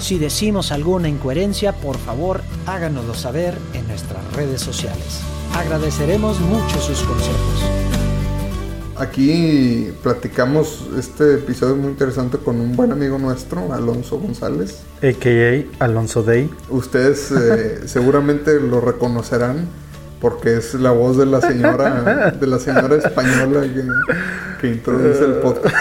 Si decimos alguna incoherencia, por favor háganoslo saber en nuestras redes sociales. Agradeceremos mucho sus consejos. Aquí platicamos este episodio muy interesante con un buen amigo nuestro, Alonso González. AKA Alonso Day. Ustedes eh, seguramente lo reconocerán porque es la voz de la señora, de la señora española que, que introduce el podcast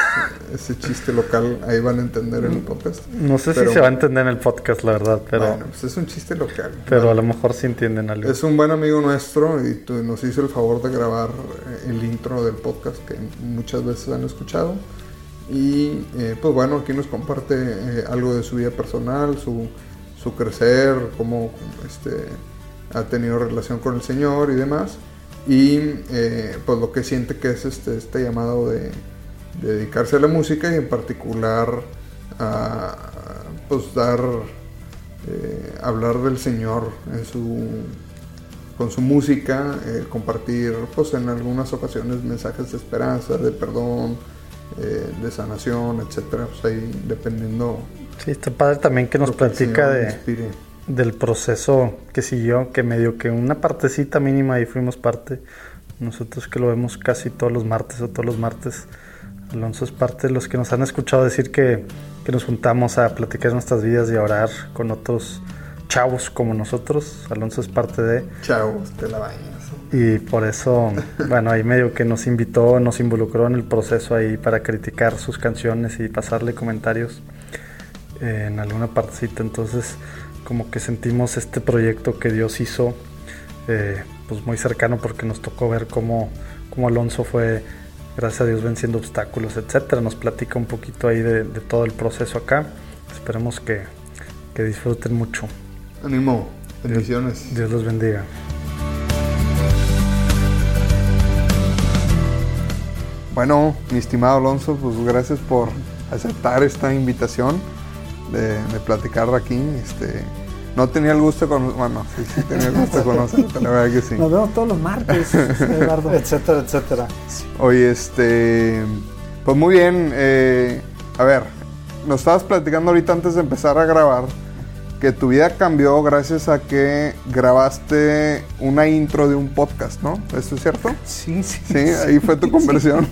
ese chiste local, ahí van a entender en el podcast. No sé si se va a entender en el podcast, la verdad, pero... Bueno, pues es un chiste local. Pero a lo mejor sí entienden algo. Es un buen amigo nuestro y nos hizo el favor de grabar eh, el intro del podcast que muchas veces han escuchado. Y eh, pues bueno, aquí nos comparte eh, algo de su vida personal, su, su crecer, cómo este, ha tenido relación con el Señor y demás. Y pues lo que siente que es este, este llamado de dedicarse a la música y en particular a pues dar eh, hablar del Señor en su con su música eh, compartir pues en algunas ocasiones mensajes de esperanza de perdón eh, de sanación etcétera pues ahí dependiendo sí está padre también que nos platica de del proceso que siguió que medio que una partecita mínima y fuimos parte nosotros que lo vemos casi todos los martes o todos los martes Alonso es parte de los que nos han escuchado decir que, nos juntamos a platicar nuestras vidas y a orar con otros chavos como nosotros. Alonso es parte de... Chavos, te la bañas. Y por eso, bueno, ahí medio que nos invitó, nos involucró en el proceso ahí para criticar sus canciones y pasarle comentarios en alguna partecita. Entonces, como que sentimos este proyecto que Dios hizo, eh, pues muy cercano porque nos tocó ver cómo, cómo Alonso fue gracias a Dios venciendo obstáculos, etcétera. Nos platica un poquito ahí de, todo el proceso acá. Esperemos que, disfruten mucho. Ánimo, bendiciones. Dios, los bendiga. Bueno, mi estimado Alonso, pues gracias por aceptar esta invitación de, de platicar aquí. Este, no tenía el gusto de conocer. Bueno, sí, sí tenía el gusto de conocerte, la verdad que sí. Nos vemos todos los martes, Eduardo. etcétera, etcétera. Oye, este. Pues muy bien. Eh, a ver, nos estabas platicando ahorita antes de empezar a grabar que tu vida cambió gracias a que grabaste una intro de un podcast, ¿no? ¿Eso es cierto? Sí, sí. Sí, ahí fue tu conversión.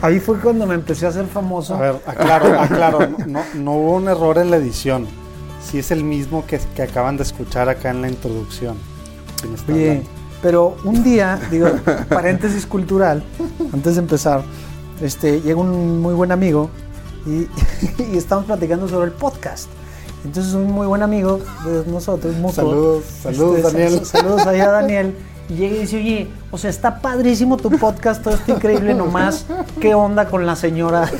Ahí fue cuando me empecé a hacer famoso. A ver, aclaro, aclaro. No, no hubo un error en la edición sí es el mismo que, que acaban de escuchar acá en la introducción. Oye, pero un día, digo, paréntesis cultural, antes de empezar, este, llega un muy buen amigo y, y estamos platicando sobre el podcast. Entonces un muy buen amigo de nosotros, Saludos, saludos este, Daniel. Saludos allá Daniel y llega y dice, oye, o sea, está padrísimo tu podcast, todo está increíble nomás. ¿Qué onda con la señora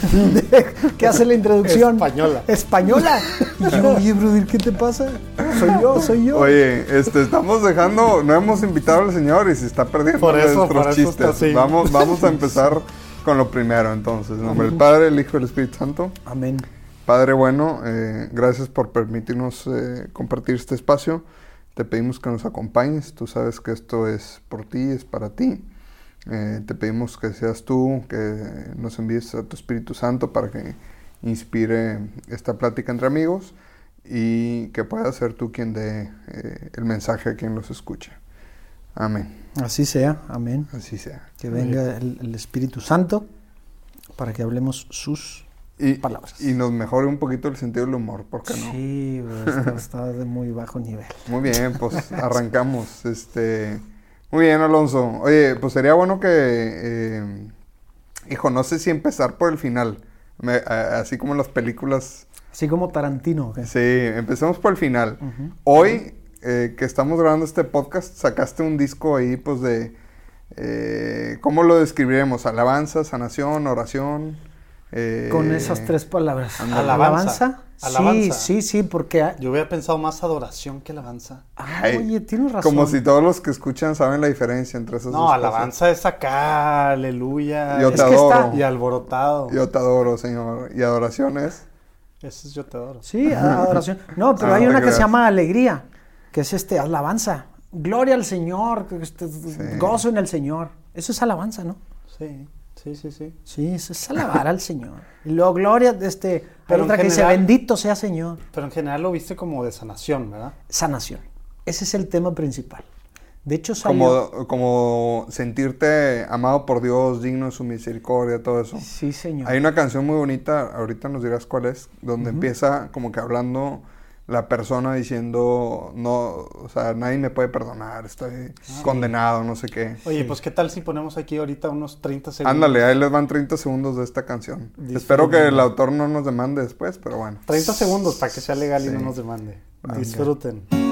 que hace la introducción? Española. Española. Y yo, oye, brother, ¿qué te pasa? Soy yo, soy yo. Oye, este, estamos dejando, no hemos invitado al señor y se está perdiendo por eso, nuestros chistes. Vamos, vamos a empezar con lo primero entonces. En nombre del Padre, el Hijo y el Espíritu Santo. Amén. Padre bueno, eh, gracias por permitirnos eh, compartir este espacio. Te pedimos que nos acompañes, tú sabes que esto es por ti, es para ti. Eh, te pedimos que seas tú, que nos envíes a tu Espíritu Santo para que inspire esta plática entre amigos y que pueda ser tú quien dé eh, el mensaje a quien los escuche. Amén. Así sea, amén. Así sea. Que venga el Espíritu Santo para que hablemos sus y, palabras. Y nos mejore un poquito el sentido del humor, ¿por qué no? Sí, está, de muy bajo nivel. Muy bien, pues arrancamos. Este, muy bien, Alonso. Oye, pues sería bueno que, eh, hijo, no sé si empezar por el final, así como las películas Así como Tarantino. ¿ok? Sí, empecemos por el final. Hoy, eh, que estamos grabando este podcast, sacaste un disco ahí, pues, de... eh, ¿Cómo lo describiremos? Alabanza, sanación, oración. Eh, Con esas tres palabras. Ándale. Alabanza. Sí, Alabanza. sí, sí, porque... Yo hubiera pensado más adoración que alabanza. Ah, Ay, oye, tienes razón. Como si todos los que escuchan saben la diferencia entre esas No, dos alabanza es acá, aleluya. Yo Es te que está- adoro. Y alborotado. cosas. Yo te adoro, Señor. Y adoración es... Eso es yo te adoro. Sí, adoración. No, pero Ah, hay no una que se llama alegría, que es este, alabanza. Gloria al Señor, que este, gozo en el Señor. Eso es alabanza, ¿no? Sí, sí, sí, sí. Sí, eso es alabar al Señor. Y luego gloria, este, hay Pero en otra que dice, general- bendito sea Señor. Pero en general lo viste como de sanación, ¿verdad? Sanación. Ese es el tema principal. De hecho, salió... Como, como sentirte amado por Dios, digno de su misericordia, todo eso. Sí, Señor. Hay una canción muy bonita, ahorita nos dirás cuál es, donde empieza como que hablando la persona diciendo, no, o sea, nadie me puede perdonar, estoy condenado, no sé qué. Oye, pues qué tal si ponemos aquí ahorita unos 30 segundos. Ándale, ahí les van 30 segundos de esta canción. Disfruten. Espero que el autor no nos demande después, pero bueno. 30 segundos para que sea legal y Sí. no nos demande. Disfruten.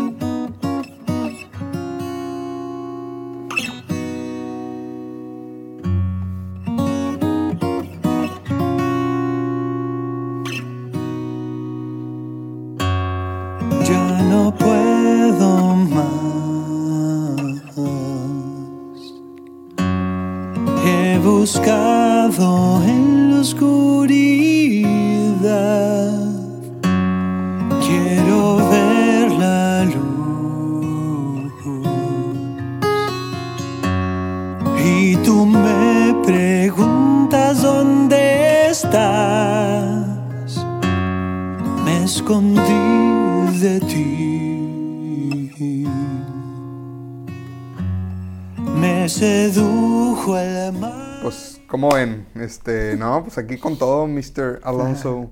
Pues aquí con todo, Mr. Alonso.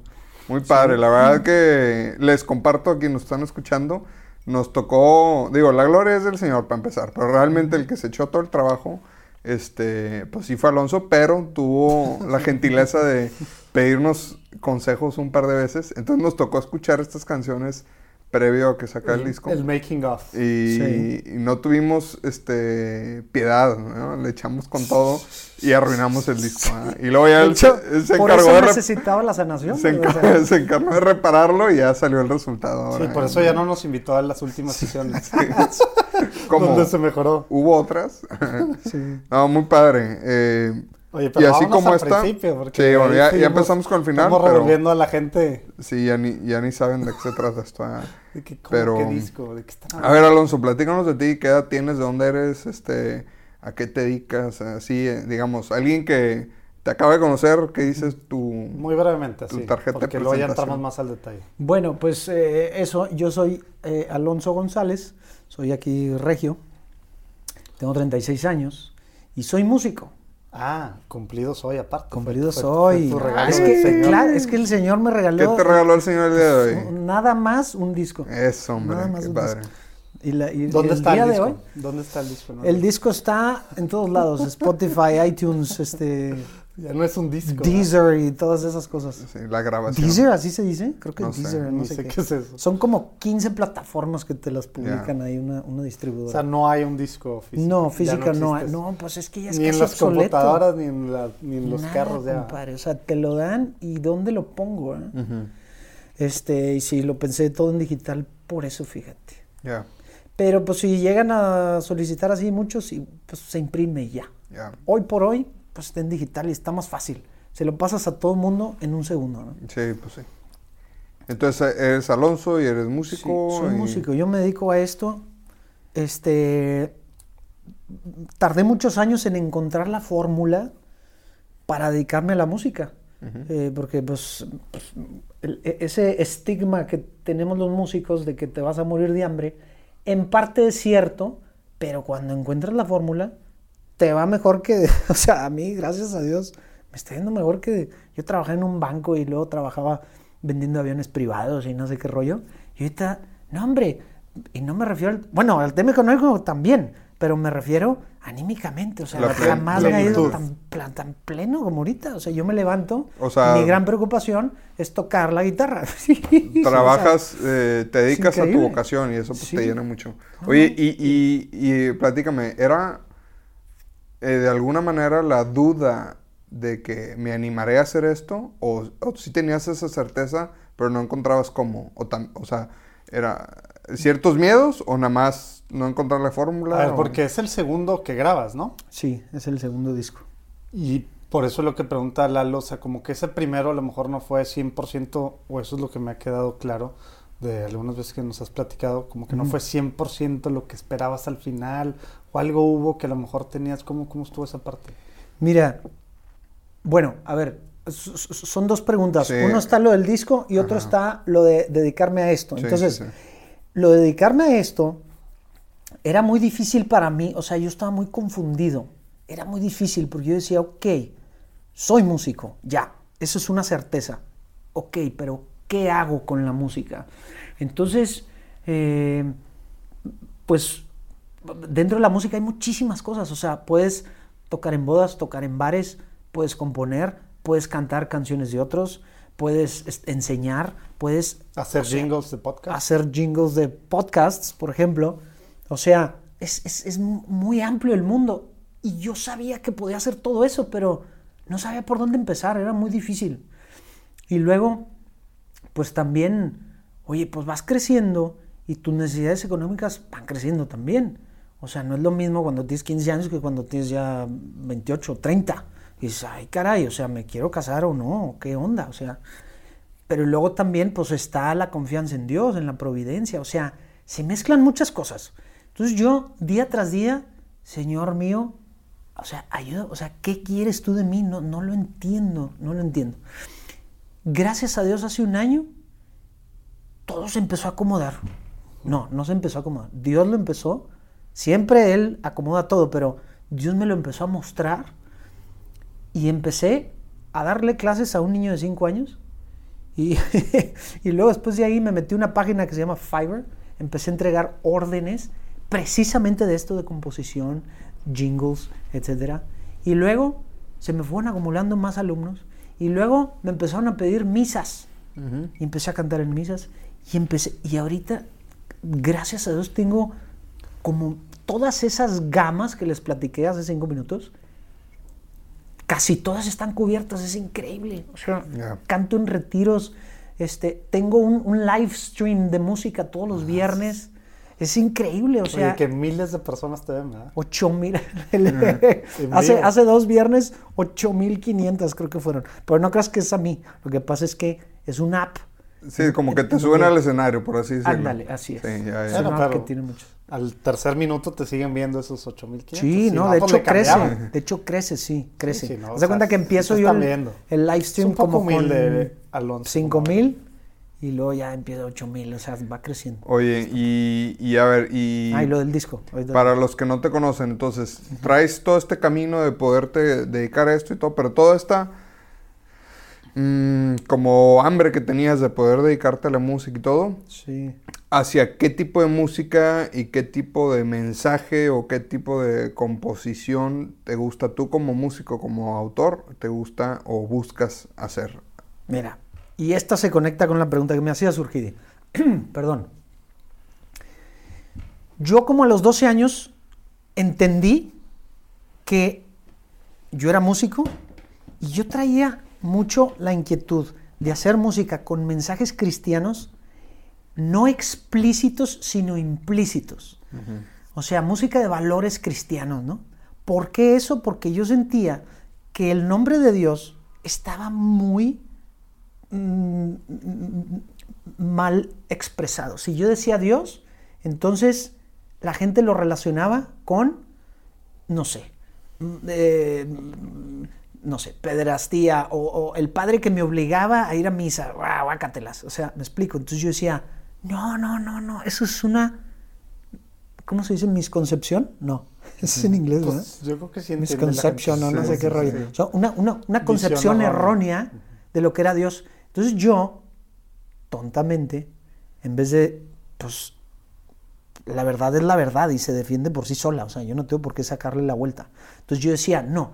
Muy padre, la verdad que les comparto a quienes nos están escuchando. Nos tocó, digo, la gloria es del Señor para empezar, pero realmente el que se echó todo el trabajo, este, pues sí fue Alonso, pero tuvo la gentileza de pedirnos consejos un par de veces. Entonces nos tocó escuchar estas canciones previo a que sacara el disco. El making of. Y, Sí. y no tuvimos este piedad, ¿no? Le echamos con todo y arruinamos el disco. Y luego ya él se, él se por encargó eso de necesitaba la sanación. se, o encar- sea, se encargó de repararlo y ya salió el resultado. Sí, por eso ya no nos invitó a las últimas sesiones. Como Donde se mejoró. hubo otras. sí. no, muy padre. Eh, Oye, pero y así como al está. porque Sí, bueno, ya, ya empezamos con el final. Estamos Pero, revolviendo a la gente. sí, ya ni, ya ni saben de qué se trata esto. De ¿cómo, Pero- ¿Qué disco? ¿De qué están A ver, Alonso, platícanos de ti, qué edad tienes, de dónde eres, este, a qué te dedicas, así, eh, digamos, alguien que te acaba de conocer, ¿qué dices tú? Muy brevemente, Tu sí. tarjeta porque luego ya entramos más al detalle. Bueno, pues eh, eso, yo soy eh, Alonso González, soy aquí regio, tengo 36 años y soy músico. Ah, cumplido soy aparte. Cumplido fue- soy. fue tu Ah, regalo es, que, Señor. claro, es que el Señor me ¿Qué regaló te regaló el señor el día de hoy? nada más un disco. Eso, hombre, Nada más qué un padre. disco. Y, la- y ¿Dónde el está día el de disco? hoy, ¿Dónde está el disco? No, el no. disco está en todos lados, Spotify, iTunes, este, Ya no es un disco. Deezer y todas esas cosas. Sí, la grabación. ¿Deezer así se dice? Creo que No Deezer, no sé, sé qué. qué es eso. Son como 15 plataformas que te las publican ahí, una, una O distribuidora. sea, no hay un disco físico. no, física no, hay. existe eso. No, pues es que ya es Ni en las obsoleto. computadoras, ni en, la- ni en los Nada, carros ya. compadre, O sea, te lo dan y ¿dónde lo pongo? eh? Este, y si lo pensé todo en digital, por eso fíjate. Ya, Pero pues si llegan a solicitar así muchos, sí, pues se imprime y ya. ya. Hoy por hoy, pues está en digital y está más fácil. Se lo pasas a todo el mundo en un segundo, ¿no? Sí, pues sí. Entonces, eres Alonso y eres músico. Sí, soy y- músico. Yo me dedico a esto. Este. Tardé muchos años en encontrar la fórmula para dedicarme a la música. Eh, porque, pues, pues, el- e- ese estigma que tenemos los músicos de que te vas a morir de hambre, en parte es cierto, pero cuando encuentras la fórmula, te va mejor que. O sea, a mí, gracias a Dios, me está yendo mejor que. Yo trabajé en un banco y luego trabajaba vendiendo aviones privados y no sé qué rollo. Y ahorita, no, hombre, y no me refiero al. Bueno, al tema económico también, pero me refiero anímicamente, o sea, La plen- jamás me ha ido plenitud. tan, pla- tan pleno como ahorita. O sea, yo me levanto, O sea- mi gran preocupación es tocar la guitarra. Sí, o sea, Trabajas, eh, te dedicas a tu vocación y eso pues Sí. te llena mucho. Oye, y, y, y platícame, ¿era eh, de alguna manera la duda de que me animaré a hacer esto? ¿O, o si tenías esa certeza, pero no encontrabas cómo? O, tam- o sea, ¿era ciertos miedos o nada más no encontrar la fórmula? A ver, o- porque es el segundo que grabas, ¿no? Sí, es el segundo disco. Y por eso es lo que pregunta Lalo, o sea, como que ese primero a lo mejor no fue 100%, o eso es lo que me ha quedado claro de algunas veces que nos has platicado, como que no fue 100% lo que esperabas al final, o algo hubo que a lo mejor tenías, ¿cómo, cómo estuvo esa parte? Mira, bueno, a ver, son dos preguntas. Sí. Uno está lo del disco y otro está lo de dedicarme a esto. Sí, Entonces, sí, sí. lo de dedicarme a esto era muy difícil para mí, o sea, yo estaba muy confundido. Era muy difícil porque yo decía, ok, soy músico, ya, eso es una certeza. Ok, pero ¿qué hago con la música? Entonces, eh, pues dentro de la música hay muchísimas cosas, o sea, puedes tocar en bodas, tocar en bares, puedes componer, puedes cantar canciones de otros, puedes es- enseñar, puedes Hacer o sea, jingles de podcast. hacer jingles de podcasts, por ejemplo. O sea, es, es- es muy amplio el mundo. Y yo sabía que podía hacer todo eso, pero no sabía por dónde empezar, era muy difícil. Y luego, pues también, oye, pues vas creciendo y tus necesidades económicas van creciendo también. O sea, no es lo mismo cuando tienes 15 años que cuando tienes ya 28 o 30. Y dices, ay, caray, o sea, ¿me quiero casar o no? ¿Qué onda? O sea, pero luego también pues está la confianza en Dios, en la providencia, o sea, se mezclan muchas cosas. Entonces yo día tras día, Señor mío, o sea, ayuda, o sea, ¿qué quieres tú de mí? No, no lo entiendo, no lo entiendo. Gracias a Dios hace un año todo se empezó a acomodar. No, no se empezó a acomodar. Dios lo empezó. Siempre Él acomoda todo, pero Dios me lo empezó a mostrar y empecé a darle clases a un niño de 5 años. Y, luego después de ahí me metí una página que se llama Fiverr. Empecé a entregar órdenes precisamente de esto de composición, jingles, etc. Y luego se me fueron acumulando más alumnos. Y luego me empezaron a pedir misas. Y empecé a cantar en misas. Y empecé, y ahorita, gracias a Dios, tengo como todas esas gamas que les platiqué hace cinco minutos. Casi todas están cubiertas, es increíble. O sea, Ya. canto en retiros, este, tengo un, un live stream de música todos los viernes. Es increíble, o sea, Oye, que miles de personas te ven, ¿verdad? 8 mil. Hace, hace dos viernes, 8 mil 500 creo que fueron. Pero no creas que es a mí. Lo que pasa es que es una app. Sí, como que te suben al escenario, por así decirlo. Ándale, así es. Sí, ya, Es ya. Bueno, una app que tiene muchos. Al tercer minuto te siguen viendo esos 8500. Sí, Si no, de pues hecho crece. De hecho crece, sí, crece. sí, no, Haz de cuenta sea, que sí empiezo yo están el, viendo. el live Es stream un poco como con humilde, Alonso. 5 mil y luego ya empieza 8 mil, o sea, va creciendo. Oye, y, y a ver, y Ah, y lo del disco. para los que no te conocen, entonces, traes todo este camino de poderte dedicar a esto y todo, pero toda esta mm, como hambre que tenías de poder dedicarte a la música y todo, Sí. ¿hacia qué tipo de música y qué tipo de mensaje o qué tipo de composición te gusta tú como músico, como autor, te gusta o buscas hacer? Mira, y esta se conecta con la pregunta que me hacía Surgidi. Perdón. Yo como a los 12 años entendí que yo era músico y yo traía mucho la inquietud de hacer música con mensajes cristianos no explícitos, sino implícitos. O sea, música de valores cristianos, ¿no? ¿Por qué eso? Porque yo sentía que el nombre de Dios estaba muy mm, mal expresado. Si yo decía Dios, entonces la gente lo relacionaba con, no sé, mm, eh, mm, no sé, pederastía o, o el padre que me obligaba a ir a misa, guácatelas. O sea, me explico. Entonces yo decía, no, no, no, no, eso es una, ¿cómo se dice? ¿Misconcepción? No, eso es en inglés, ¿verdad? Pues, yo creo que sí misconception no Sí, sé sí, qué rollo. sí. O sea, una, una- una concepción errónea de lo que era Dios. Entonces yo, tontamente, en vez de, pues, la verdad es la verdad y se defiende por sí sola, o sea, yo no tengo por qué sacarle la vuelta. Entonces yo decía, no,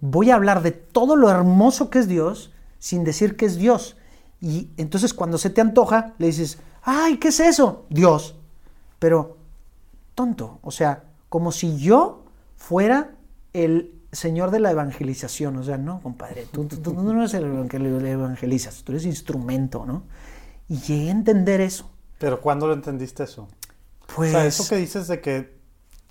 voy a hablar de todo lo hermoso que es Dios sin decir que es Dios. Y entonces cuando se te antoja, le dices, ay, ¿qué es eso? Dios. Pero tonto, o sea, como si yo fuera el señor de la evangelización, o sea, no, compadre, tú, tú- tú no eres el que le evangelizas, tú eres instrumento, ¿no? Y llegué a entender eso. Pero ¿cuándo lo entendiste eso? Pues, o sea, eso que dices de que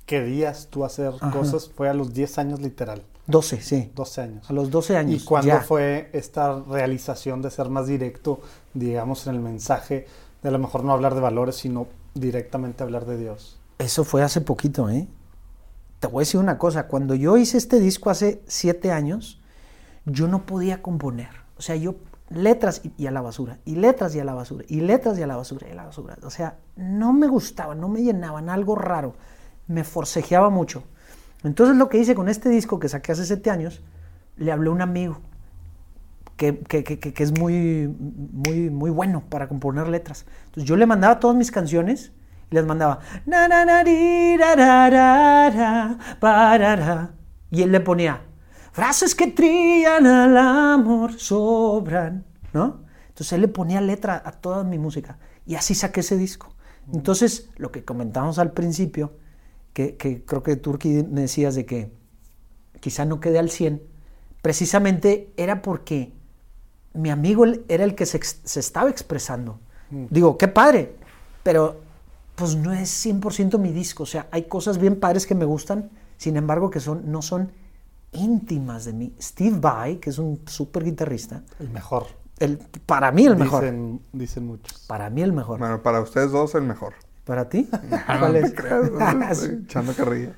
querías tú hacer Ajá. cosas fue a los 10 años literal, 12, sí. 12 años. A los 12 años. ¿Y cuándo ya. fue esta realización de ser más directo, digamos, en el mensaje, de a lo mejor no hablar de valores, sino directamente hablar de Dios? Eso fue hace poquito, ¿eh? Te voy a decir una cosa, cuando yo hice este disco hace siete años, yo no podía componer. O sea, yo letras y, a la basura, y letras y a la basura, y letras y a la basura, y a la basura. O sea, no me gustaban, no me llenaban, algo raro. Me forcejeaba mucho. Entonces lo que hice con este disco que saqué hace siete años, le hablé a un amigo que, que- que- que- es muy, muy, muy bueno para componer letras. Entonces yo le mandaba todas mis canciones les mandaba na na na ra, ra, ra, y él le ponía frases que trían al amor sobran, ¿no? Entonces él le ponía letra a toda mi música y así saqué ese disco. Entonces lo que comentábamos al principio, que, que creo que Turki me decías de que quizá no quedé al 100, precisamente era porque mi amigo era el que se, se estaba expresando. Digo, qué padre, pero pues no es 100% mi disco. O sea, hay cosas bien padres que me gustan, sin embargo, que son, no son íntimas de mí. Steve Vai, que es un súper guitarrista, El mejor. el, para mí el mejor. Dicen, dicen muchos. Para mí el mejor. Bueno, para ustedes dos el mejor. ¿Para ti? No ¿Cuál es? creas, no, estoy echando carrilla.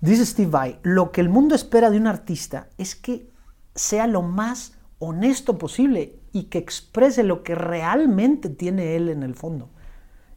Dice Steve Vai, lo que el mundo espera de un artista es que sea lo más honesto posible y que exprese lo que realmente tiene él en el fondo.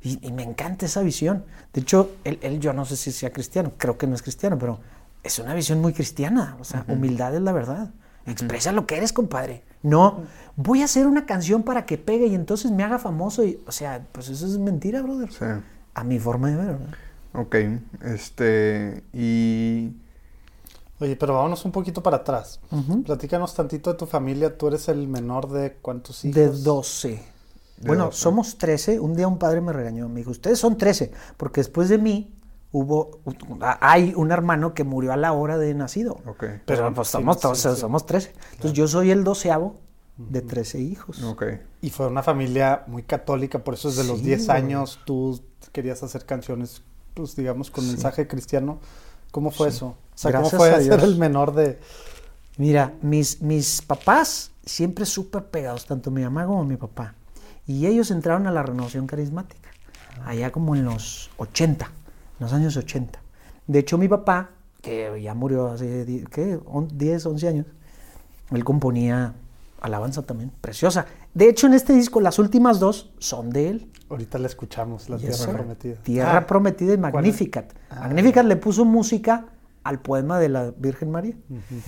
Y, y me encanta esa visión. De hecho, él, él, yo no sé si sea cristiano, creo que no es cristiano, pero es una visión muy cristiana. O sea, humildad es la verdad. Expresa lo que eres, compadre. No, voy a hacer una canción para que pegue y entonces me haga famoso. Y, o sea, pues eso es mentira, brother. Sí. A mi forma de ver. ¿verdad? Ok. Este. Y. Oye, pero vámonos un poquito para atrás. Platícanos tantito de tu familia. Tú eres el menor de cuántos hijos? De 12. Bueno, 12. somos 13. Un día un padre me regañó. Me dijo, ustedes son 13. Porque después de mí hubo, hay un hermano que murió a la hora de nacido. Ok. Pero pues somos, sí, todos- sí. somos 13. Entonces yo soy el doceavo de 13 hijos. Ok. Y fue una familia muy católica, por eso desde los Sí, 10 güey. años tú querías hacer canciones, pues digamos, con mensaje cristiano. ¿Cómo fue eso? O sea, Gracias ¿cómo fue a ser el menor de... Mira, mis, mis papás siempre súper pegados, tanto mi mamá como mi papá. Y ellos entraron a la renovación carismática, allá como en los 80, en los años 80. De hecho, mi papá, que ya murió hace die- ¿qué? On- 10, 11 años, él componía alabanza también, preciosa. De hecho, en este disco, las últimas dos son de él. Ahorita la escuchamos, La Tierra sir. Prometida. Tierra Ah, Prometida y. Magnificat. Ah. Magnificat le puso música al poema de la Virgen María. ujú.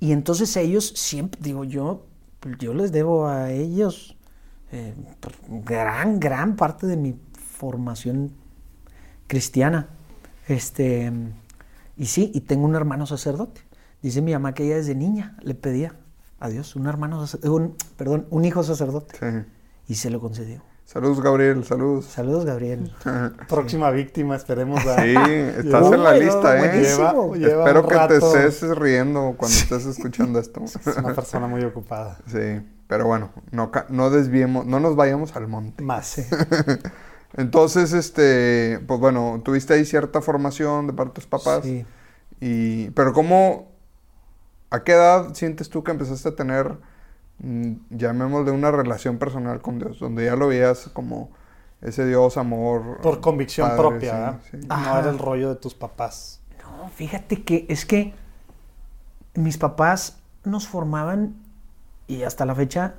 Y entonces ellos siempre, digo yo, yo les debo a ellos eh, gran, gran parte de mi formación cristiana. Este, y sí, y tengo un hermano sacerdote. Dice mi mamá que ella desde niña le pedía a Dios un hermano, un, perdón, un hijo sacerdote. Sí. Y se lo concedió. Saludos, Gabriel. Saludos. Saludos, Gabriel. Próxima víctima, esperemos a... Sí, estás en la lista, ¿eh? buenísimo. Lleva- lleva Espero que te estés riendo cuando estés escuchando esto. Es una persona muy ocupada. Sí, pero bueno, no, no desviemos, no nos vayamos al monte. Más. Entonces, este, pues bueno, tuviste ahí cierta formación de parte de tus papás. Sí. Y, pero ¿cómo, a qué edad sientes tú que empezaste a tener, mm, llamémosle una relación personal con Dios, donde ya lo veías como ese Dios, amor? Por convicción padre, propia, sí, sí. No era el rollo de tus papás. No, fíjate que es que mis papás nos formaban y hasta la fecha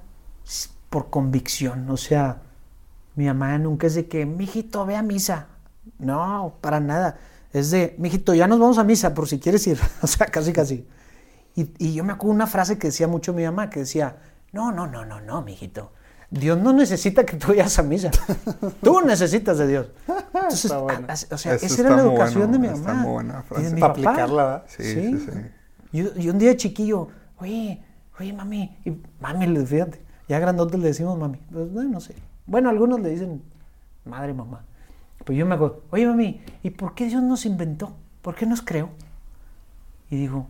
por convicción. O sea, mi mamá nunca es de que, mijito, ve a misa. No, para nada. Es de, mijito, ya nos vamos a misa por si quieres ir. o sea, casi, casi. Y, y yo me acuerdo una frase que decía mucho mi mamá, que decía, no, no, no, no, no, mijito. Dios no necesita que tú vayas a misa. Tú necesitas de Dios. Entonces, Está bueno. a- a- o sea, Eso esa era está la educación bueno, de mi está mamá. muy buena y de frase. mi Para papá. aplicarla, ¿verdad? Sí, Sí. sí, sí. Yo, yo un día de chiquillo, oye, oye, mami, y mami, fíjate, ya grandotes le decimos mami. Pues, no sé. Bueno, algunos le dicen madre, mamá. Pues yo me acuerdo, oye, mami, ¿y por qué Dios nos inventó? ¿Por qué nos creó? Y digo,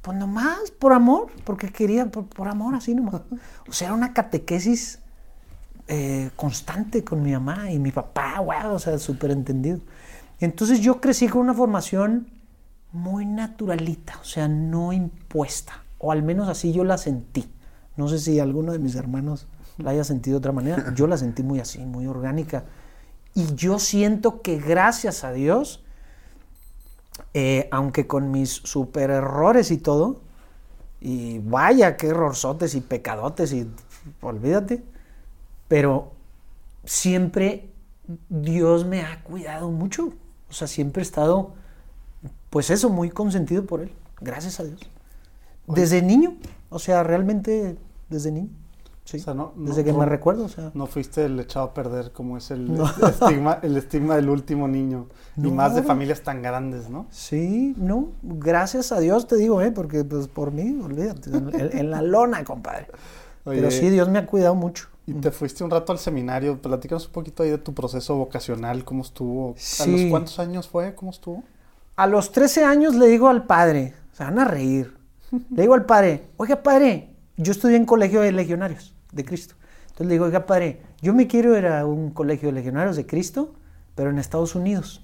pues nomás, por amor, porque quería, por, por amor, así nomás. O sea, era una catequesis eh, constante con mi mamá y mi papá, wow, o sea, súper entendido. Entonces yo crecí con una formación muy naturalita, o sea, no impuesta, o al menos así yo la sentí. No sé si alguno de mis hermanos la haya sentido de otra manera, yo la sentí muy así, muy orgánica. Y yo siento que gracias a Dios, eh, aunque con mis super errores y todo, y vaya qué errorzotes y pecadotes y olvídate, pero siempre Dios me ha cuidado mucho. O sea, siempre he estado, pues eso, muy consentido por Él. Gracias a Dios. Desde niño, o sea, realmente desde niño. Sí. O sea, no- no- desde que no- me recuerdo, o sea. No fuiste el echado a perder como es el, estigma, el estigma del último niño. Y más de familias tan grandes, ¿no? Sí, no, gracias a Dios te digo, ¿eh? porque pues por mí, olvídate, en, la lona, compadre. Pero sí, Dios me ha cuidado mucho. Y te fuiste un rato al seminario. Platícanos un poquito ahí de tu proceso vocacional, cómo estuvo. ¿A Sí. los cuántos años fue? ¿Cómo estuvo? A los 13 años le digo al padre, se van a reír, le digo al padre, oiga padre, yo estudié en colegio de legionarios de Cristo. Entonces le digo, oiga padre, yo me quiero ir a un colegio de legionarios de Cristo, pero en Estados Unidos.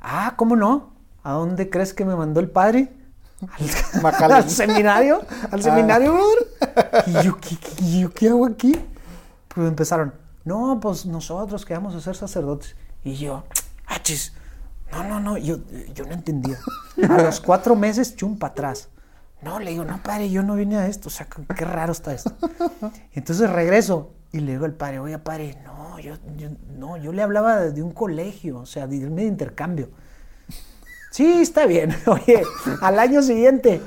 Ah, ¿cómo no? ¿A dónde crees que me mandó el padre? Al, seminario, al Ah. seminario, brother. Y yo, ¿qué, qué- y yo, ¿qué hago aquí? Pues empezaron, no, pues nosotros que vamos a ser sacerdotes. Y yo, ah, chis, no, no, no, yo, yo no entendía. A los cuatro meses, chum, para atrás. No, le digo, no, padre, yo no vine a esto, o sea, qué raro está esto. Entonces regreso y le digo al padre, oiga, padre, no, yo, yo- no, yo le hablaba de, de un colegio, o sea, de irme de intercambio. Sí, está bien. Oye, al año siguiente,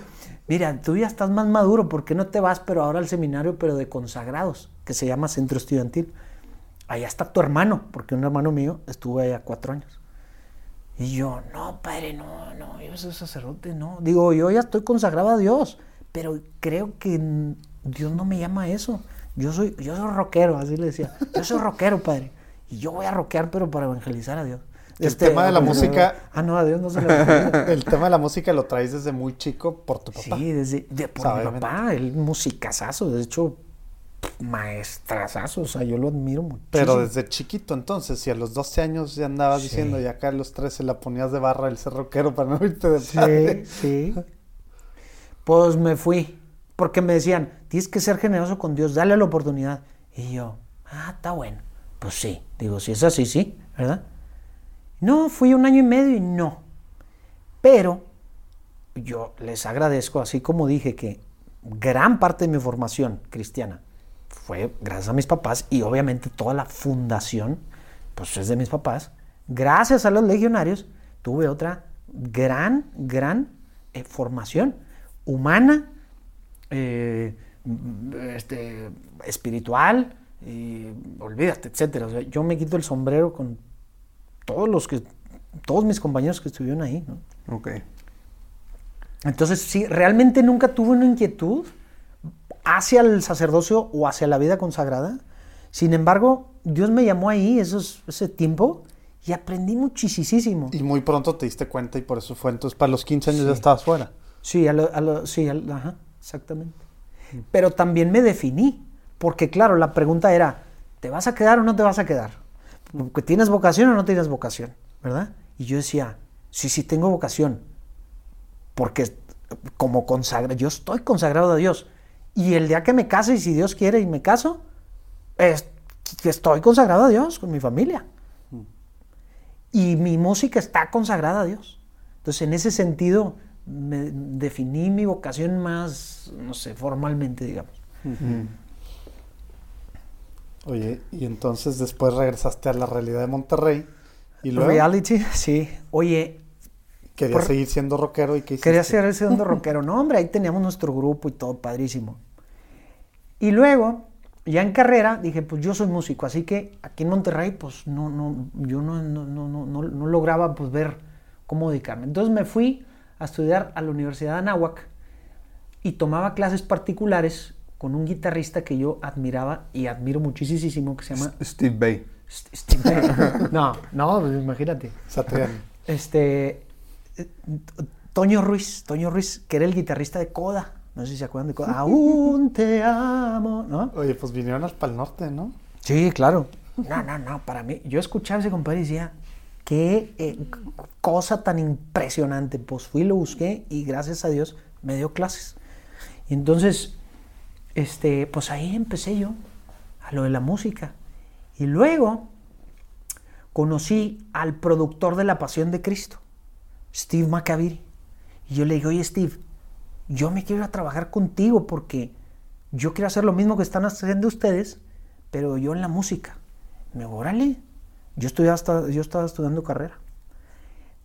mira, tú ya estás más maduro, ¿por qué no te vas, pero ahora al seminario, pero de consagrados, que se llama Centro Estudiantil? Allá está tu hermano, porque un hermano mío estuvo allá cuatro años. Y yo, no, padre, no, no, yo soy sacerdote, no. Digo, yo ya estoy consagrado a Dios, pero creo que Dios no me llama a eso. Yo soy, yo soy rockero, así le decía. Yo soy rockero, padre. Y yo voy a rockear, pero para evangelizar a Dios. El tema de la música- Ah, no, a Dios no se le. El tema de la música lo traes desde muy chico por tu papá. Sí, desde de, por mi Obviamente. papá, él musicazazo, de hecho, maestrazazo, o sea, yo lo admiro mucho. Pero desde chiquito, entonces, si a los 12 años ya andabas Sí. diciendo y acá a los 13 la ponías de barra el ser rockero para no irte de padre. Sí, sí. Pues me fui, porque me decían, tienes que ser generoso con Dios, dale la oportunidad. Y yo, ah, está bueno. Pues sí, digo, si es así, sí, ¿verdad? No, fui un año y medio y no. Pero yo les agradezco, así como dije que gran parte de mi formación cristiana fue gracias a mis papás y obviamente toda la fundación, pues es de mis papás. Gracias a los legionarios tuve otra gran, gran eh, formación humana, eh, este, espiritual, y, olvídate, etcétera. O sea, yo me quito el sombrero con todos los que, todos mis compañeros que estuvieron ahí, ¿no? Ok. Entonces, sí, realmente nunca tuve una inquietud hacia el sacerdocio o hacia la vida consagrada. Sin embargo, Dios me llamó ahí esos, ese tiempo y aprendí muchísimo. Y muy pronto te diste cuenta y por eso fue. Entonces, para los 15 años Sí. ya estabas fuera. Sí, a lo- a lo- sí, ajá, exactamente. Pero también me definí, porque claro, la pregunta era, ¿te vas a quedar o no te vas a quedar? ¿Tienes vocación o no tienes vocación? ¿Verdad? Y yo decía, sí, sí, tengo vocación, porque como consagra, yo estoy consagrado a Dios. Y el día que me case, y si Dios quiere y me caso, es- estoy consagrado a Dios con mi familia. Y mi música está consagrada a Dios. Entonces, en ese sentido, me definí mi vocación más, no sé, formalmente, digamos. Oye, y entonces después regresaste a la realidad de Monterrey y luego Reality, sí. Oye, querías por- seguir siendo rockero y hiciste? quería ser ese segundo rockero. No, hombre, ahí teníamos nuestro grupo y todo padrísimo. Y luego, ya en carrera dije, pues yo soy músico, así que aquí en Monterrey, pues no, no, yo no, no, no, no, no, no lograba pues ver cómo dedicarme. Entonces me fui a estudiar a la Universidad de Anáhuac y tomaba clases particulares con un guitarrista que yo admiraba y admiro muchísimo, que se llama Steve Bay. St- Steve Vai. No, no, pues imagínate. Satriani. Este. Toño Ruiz, Toño Ruiz, que era el guitarrista de Coda. No sé si se acuerdan de Coda. Aún te amo, ¿no? Oye, pues vinieron hasta el norte, ¿no? Sí, claro. No, no, no, para mí, yo escuchaba a ese compadre y decía, qué eh, cosa tan impresionante. Pues fui, lo busqué y gracias a Dios me dio clases. Y entonces, este, pues ahí empecé yo a lo de la música. Y luego conocí al productor de La Pasión de Cristo, Steve Macaviri. Y yo le dije, oye Steve, yo me quiero trabajar contigo porque yo quiero hacer lo mismo que están haciendo ustedes, pero yo en la música. Me dijo, órale, yo, estudiaba hasta, yo estaba estudiando carrera.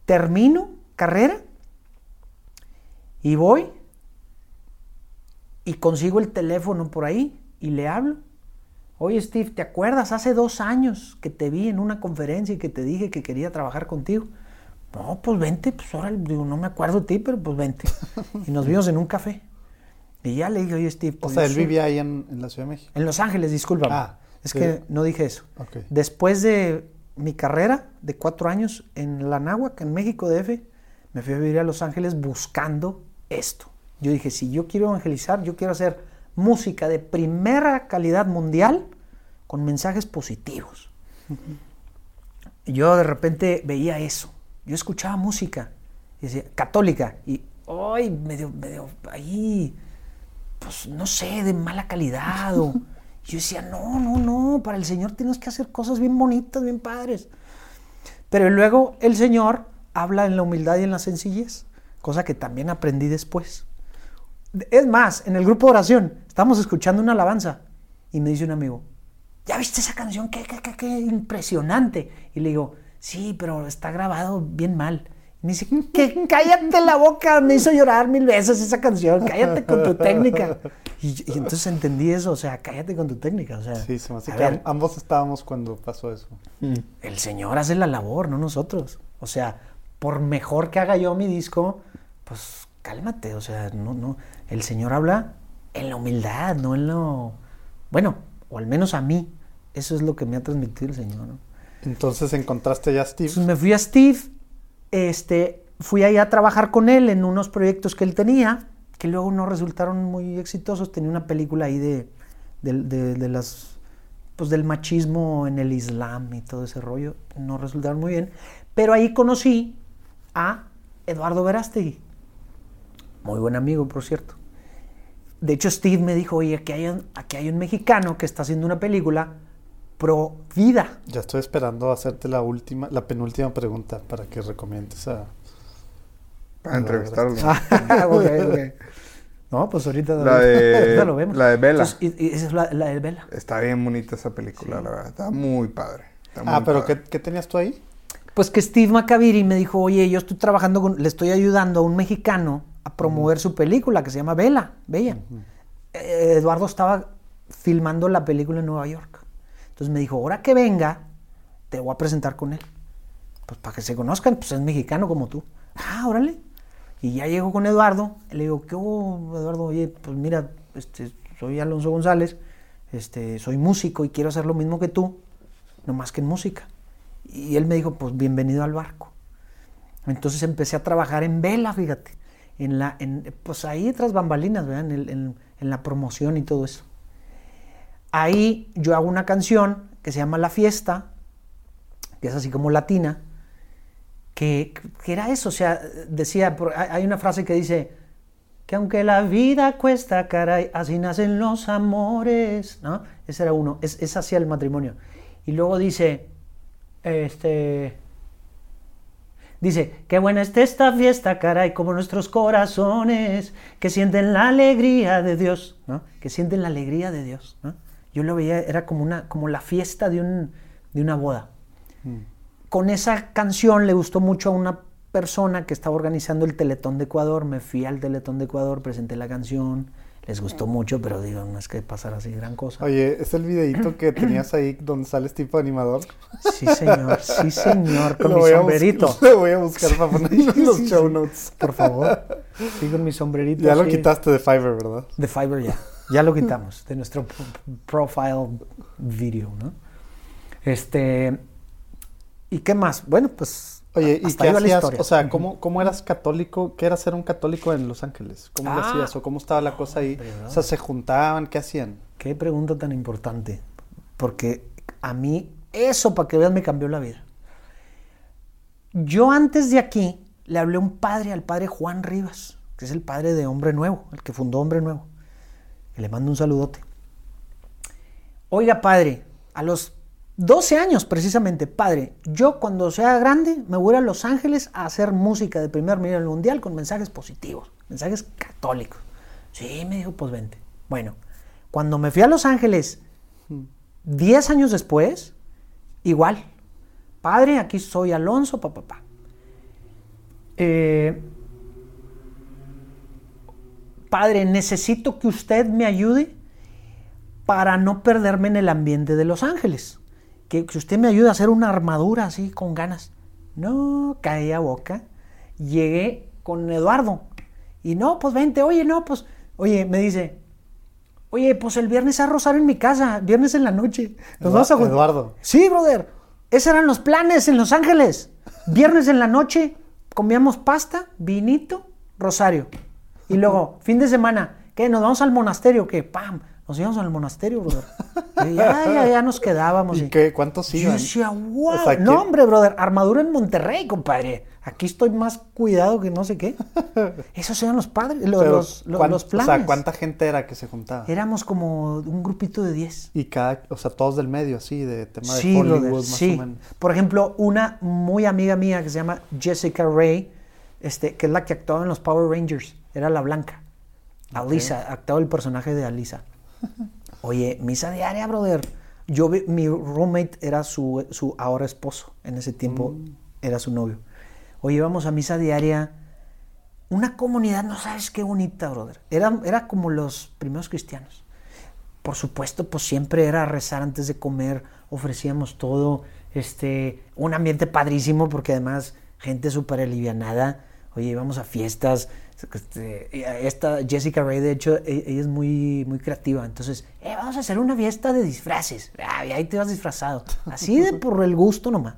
Termino carrera y voy y consigo el teléfono por ahí y le hablo. Oye Steve, ¿te acuerdas hace dos años que te vi en una conferencia y que te dije que quería trabajar contigo? No, pues vente, pues órale, digo, no me acuerdo de ti, pero pues vente. Y nos vimos en un café. Y ya le dije, oye Steve, O pues sea, yo él vivía ahí en, en la Ciudad de México. en Los Ángeles, discúlpame. Ah, es sí. que no dije eso. Después de mi carrera de cuatro años en la Náhuac, en México DF, me fui a vivir a Los Ángeles buscando esto. Yo dije, si yo quiero evangelizar, yo quiero hacer música de primera calidad mundial con mensajes positivos. Y Yo de repente veía eso. Yo escuchaba música católica y hoy medio, medio ahí pues no sé, de mala calidad. O, yo decía, no, no, no, para el Señor tienes que hacer cosas bien bonitas, bien padres. Pero luego el Señor habla en la humildad y en la sencillez, cosa que también aprendí después. Es más, en el grupo de oración, estamos escuchando una alabanza y me dice un amigo, ¿ya viste esa canción? ¡Qué, qué, qué, qué impresionante! Y le digo, sí, pero está grabado bien mal. Y me dice, que cállate la boca, me hizo llorar mil veces esa canción, cállate con tu técnica. Y, y entonces entendí eso, o sea, cállate con tu técnica. O sea, Sí, se me hace a que ver, am- ambos estábamos cuando pasó eso. el Señor hace la labor, no nosotros. O sea, por mejor que haga yo mi disco, pues cálmate, o sea, no, no. El Señor habla en la humildad, no en lo. Bueno, o al menos a mí, eso es lo que me ha transmitido el Señor. ¿no? Entonces encontraste ya a Steve. Entonces me fui a Steve, este, fui ahí a trabajar con él en unos proyectos que él tenía, que luego no resultaron muy exitosos. Tenía una película ahí de, de, de- de las, pues del machismo en el Islam y todo ese rollo. No resultaron muy bien. Pero ahí conocí a Eduardo Verástegui. Muy buen amigo, por cierto. De hecho, Steve me dijo, oye, aquí hay un, aquí hay un mexicano que está haciendo una película pro vida. Ya estoy esperando hacerte la última, la penúltima pregunta para que recomiendes a. Para entrevistarlo. Ah. No, pues ahorita, La de- lo vemos. la de Vela. Es la, la de Vela. Está bien bonita esa película, la verdad. Está muy padre. Está Ah, pero padre. ¿qué, qué tenías tú ahí? Pues que Steve Macaviri me dijo, oye, yo estoy trabajando con, le estoy ayudando a un mexicano a promover su película que se llama Vela, Bella. Eh, Eduardo estaba filmando la película en Nueva York. Entonces me dijo, ahora que venga, te voy a presentar con él. Pues para que se conozcan, pues es mexicano como tú. Ah, órale. Y ya llego con Eduardo, le digo, ¿qué hubo, Eduardo? Oye, pues mira, este, soy Alonso González, este, soy músico y quiero hacer lo mismo que tú, no más que en música. Y él me dijo, pues bienvenido al barco. Entonces empecé a trabajar en vela, fíjate, en la, en, pues ahí tras bambalinas, ¿verdad? En, en- en la promoción y todo eso. Ahí yo hago una canción que se llama La Fiesta, que es así como latina, que, que era eso, o sea, decía, hay una frase que dice, que aunque la vida cuesta, caray, así nacen los amores, ¿no? Ese era uno, es, es el matrimonio. Y luego dice, este, dice, qué buena está esta fiesta, caray, como nuestros corazones, que sienten la alegría de Dios, ¿no? Que sienten la alegría de Dios, ¿no? Yo lo veía, era como, una, como la fiesta de, un, de una boda con esa canción le gustó mucho a una persona que estaba organizando el Teletón de Ecuador. Me fui al Teletón de Ecuador, presenté la canción, Les gustó mucho, pero digo, no es que pasara así gran cosa. Oye, ¿es el videito que tenías ahí donde sales tipo animador? Sí, señor, sí, señor, con Lo mi sombrerito. Lo voy a buscar para ponerlo en los Sí, show sí. notes. Por favor. Sí, con mi sombrerito. Ya lo quitaste de Fiverr, ¿verdad? De Fiverr ya. Ya lo quitamos de nuestro profile video, ¿no? Este. ¿Y qué más? Bueno, pues. Oye, ¿y qué hacías? O sea, ¿cómo, ¿cómo eras católico? ¿Qué era ser un católico en Los Ángeles? ¿Cómo lo Ah. hacías? ¿O cómo estaba la cosa ahí? O sea, ¿se juntaban? ¿Qué hacían? Qué pregunta tan importante. Porque a mí, eso para que veas, me cambió la vida. Yo antes de aquí le hablé a un padre, al padre Juan Rivas, que es el padre de Hombre Nuevo, el que fundó Hombre Nuevo. Le mando un saludote. Oiga, padre, a los 12 años precisamente, padre, yo cuando sea grande me voy a Los Ángeles a hacer música de primer nivel mundial con mensajes positivos, mensajes católicos. Sí, me dijo, pues vente. Bueno, cuando me fui a Los Ángeles, 10 años después, igual. Padre, aquí soy Alonso, papá. Pa, pa. Eh, padre, necesito que usted me ayude para no perderme en el ambiente de Los Ángeles. Que, que usted me ayude a hacer una armadura así con ganas. No, caía boca. Llegué con Eduardo. Y no, pues vente, oye, no, pues, oye, me dice, oye, pues el viernes a Rosario en mi casa, viernes en la noche. Nos vamos a jun- Eduardo. Sí, brother. Esos eran los planes en Los Ángeles. Viernes en la noche comíamos pasta, vinito, Rosario. Y luego, fin de semana, ¿qué? ¿Nos vamos al monasterio? ¿Qué? ¡Pam! Nos íbamos al monasterio, brother. Y ya, ya, ya nos quedábamos. ¿Y qué? ¿Cuántos Yo iban? decía, wow. O sea, no, ¿qué- hombre, brother, armadura en Monterrey, compadre. Aquí estoy más cuidado que no sé qué. Esos eran los padres, los, los, los- ¿cuán- los O planes. sea, ¿cuánta gente era que se juntaba? Éramos como un grupito de 10. Y cada, o sea, todos del medio, así, de tema de Sí, Hollywood, brother, más sí. o menos. Por ejemplo, una muy amiga mía que se llama Jessica Ray, este, que es la que actuaba en los Power Rangers, era la blanca. Alisa, actuaba el personaje de Alisa. Oye, misa diaria, brother. Yo vi- mi roommate era su, su ahora esposo, en ese tiempo Mm. era su novio. Oye, íbamos a misa diaria. Una comunidad, no sabes qué bonita, brother. Era, era como los primeros cristianos. Por supuesto, pues siempre era rezar antes de comer, ofrecíamos todo, este, un ambiente padrísimo porque además gente súper alivianada, oye, íbamos a fiestas, esta Jessica Ray, de hecho, e- ella es muy, muy creativa, entonces, eh, vamos a hacer una fiesta de disfraces, Ah, ahí te vas disfrazado, así de por el gusto nomás.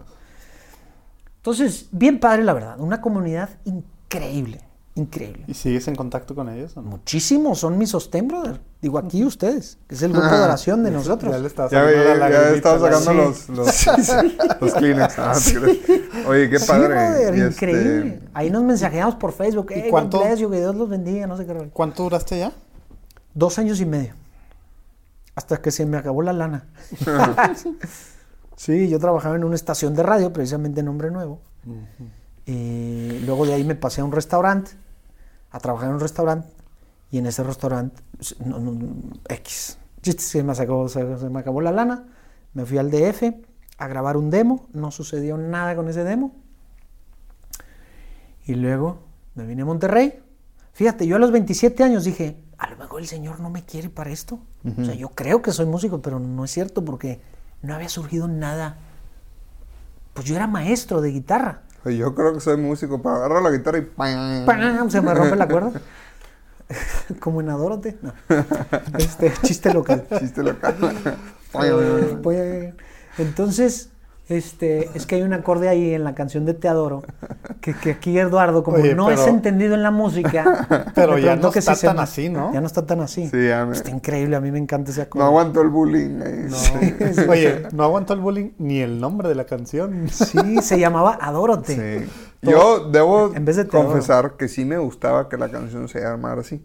Entonces, bien padre la verdad, una comunidad increíble, increíble. ¿Y sigues en contacto con ellos o no? Muchísimos son mi sostén, brother. Digo, aquí ustedes, que es el grupo de oración de nosotros. Ya le estás Ya, saliendo ya, la ya estaba sacando los, los, los Kleenex. Ah. Oye, qué Sí, padre. brother, este, increíble. Ahí nos mensajeamos por Facebook. ¿Y Hey, cuánto- que Dios los bendiga, no sé qué. rollo. ¿Cuánto duraste ya? Dos años y medio. Hasta que se me acabó la lana. sí, yo trabajaba en una estación de radio, precisamente en Hombre Nuevo. Y luego de ahí me pasé a un restaurante, a trabajar en un restaurante. Y en ese restaurante, no, no, no, X. Chiste, Se me, sacó- se, se me acabó la lana. Me fui al DF a grabar un demo. No sucedió nada con ese demo. Y luego me vine a Monterrey. Fíjate, yo a los 27 años dije, a lo mejor el Señor no me quiere para esto. O sea, yo creo que soy músico, pero no es cierto porque no había surgido nada. Pues yo era maestro de guitarra. Yo creo que soy músico para agarrar la guitarra y ¡pam! ¡Pam! Se me rompe la cuerda. Como en Adórate. No. Este, chiste local. Chiste local. Voy a- Entonces, este, es que hay un acorde ahí en la canción de Te Adoro, que, que aquí Eduardo, como Oye, no pero- es entendido en la música, Pero ya no está tan así, ¿no? Ya no está tan así. Sí, ya me- Está increíble, a mí me encanta ese No acorde. aguanto el bullying. ahí. No. Oye, no aguantó el bullying ni el nombre de la canción. Sí, se llamaba Adórote. Sí. Yo debo En vez de te adoro. confesar que sí me gustaba que la canción se llamara así.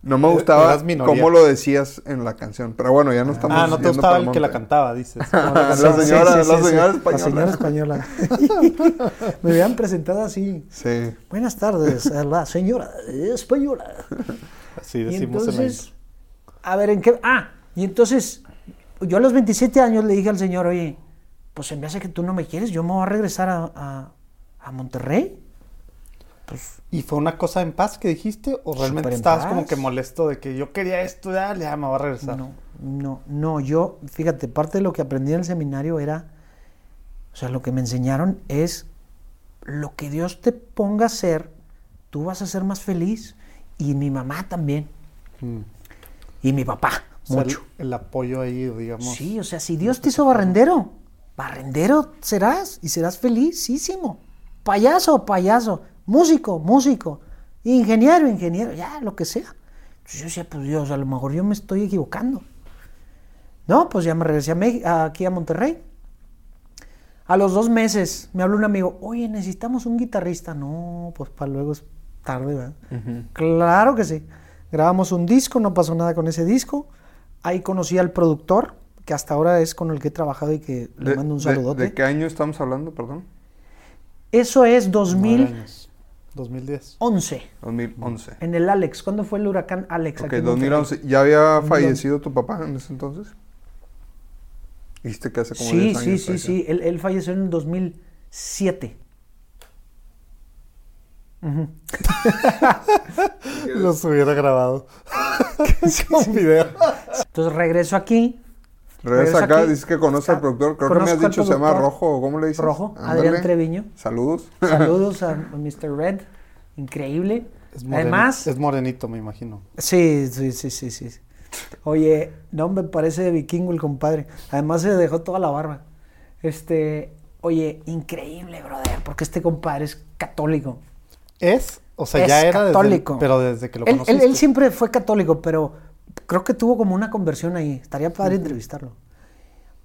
No me gustaba cómo lo decías en la canción. Pero bueno, ya no estamos Ah, no te gustaba el que la cantaba, dices. La señora- la señora española. La señora española. me habían presentado así. Sí. Buenas tardes, a la señora española. Así Y decimos en la entonces, a ver, ¿en qué? Ah, y entonces, yo a los 27 años le dije al señor, oye, pues se me hace que tú no me quieres, yo me voy a regresar a, a- a Monterrey. Pues, ¿Y fue una cosa en paz que dijiste? ¿O realmente estabas paz. como que molesto de que yo quería estudiar, ya me voy a regresar? No, no, no, yo, fíjate, parte de lo que aprendí en el seminario era, o sea, lo que me enseñaron es lo que Dios te ponga a hacer, tú vas a ser más feliz. Y mi mamá también. Mm. Y mi papá, O sea, mucho. El, el apoyo ahí, digamos. Sí, o sea, si Dios te hizo barrendero, barrendero serás y serás felicísimo. Payaso, payaso músico, músico, ingeniero, ingeniero, ya, lo que sea. Yo decía, pues Dios, a lo mejor yo me estoy equivocando. No, pues ya me regresé a aquí a Monterrey. A los dos meses me habló un amigo, oye, necesitamos un guitarrista. No, pues para luego es tarde, ¿verdad? Claro que sí. Grabamos un disco, no pasó nada con ese disco. Ahí conocí al productor, que hasta ahora es con el que he trabajado y que le mando un saludote. De, ¿De, qué año estamos hablando, perdón? Eso es 2000, 2010. 11. 2011. En el Alex. ¿Cuándo fue el huracán Alex? Ok, 2011. ¿Ya había fallecido tu papá en ese entonces? Dijiste que hace como sí, 10 años. Sí, sí, sí, sí. Él, él, falleció en el 2007. Los hubiera grabado. con video. Entonces regreso aquí Regresa acá, aquí. dices que conoce al productor. Creo que me has dicho se llama. Rojo, ¿o ¿cómo le dices? Rojo, Ándale. Adrián Treviño. Saludos. Saludos a, Mr. Red, increíble. Es morenito, Además, es morenito, me imagino. sí, sí, sí, sí, sí. Oye, no me parece de vikingo el compadre. Además se dejó toda la barba. Este, oye, increíble, brother, porque este compadre es católico. ¿Es? O sea, Es ya era desde- católico. pero desde que lo Él, él siempre fue católico, pero creo que tuvo como una conversión ahí. Estaría padre entrevistarlo.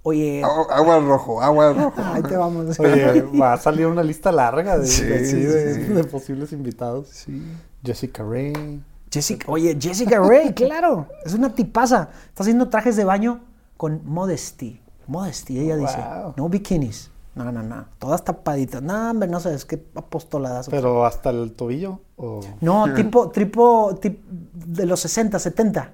Oye, Agua al rojo, agua al rojo. ahí te vamos. Oye, va a salir una lista larga de, Sí, de- sí, de- sí. de posibles invitados. Sí. Jessica Rae. Jessica, oye, Jessica Ray, claro, es una tipaza. Está haciendo trajes de baño con modesty. Modesty, ella dice. No bikinis. No, no, no. Todas tapaditas. No, hombre, no sabes qué apostoladas. Pero hasta el tobillo. O... No, tipo, tipo, tip- de los 60, 70.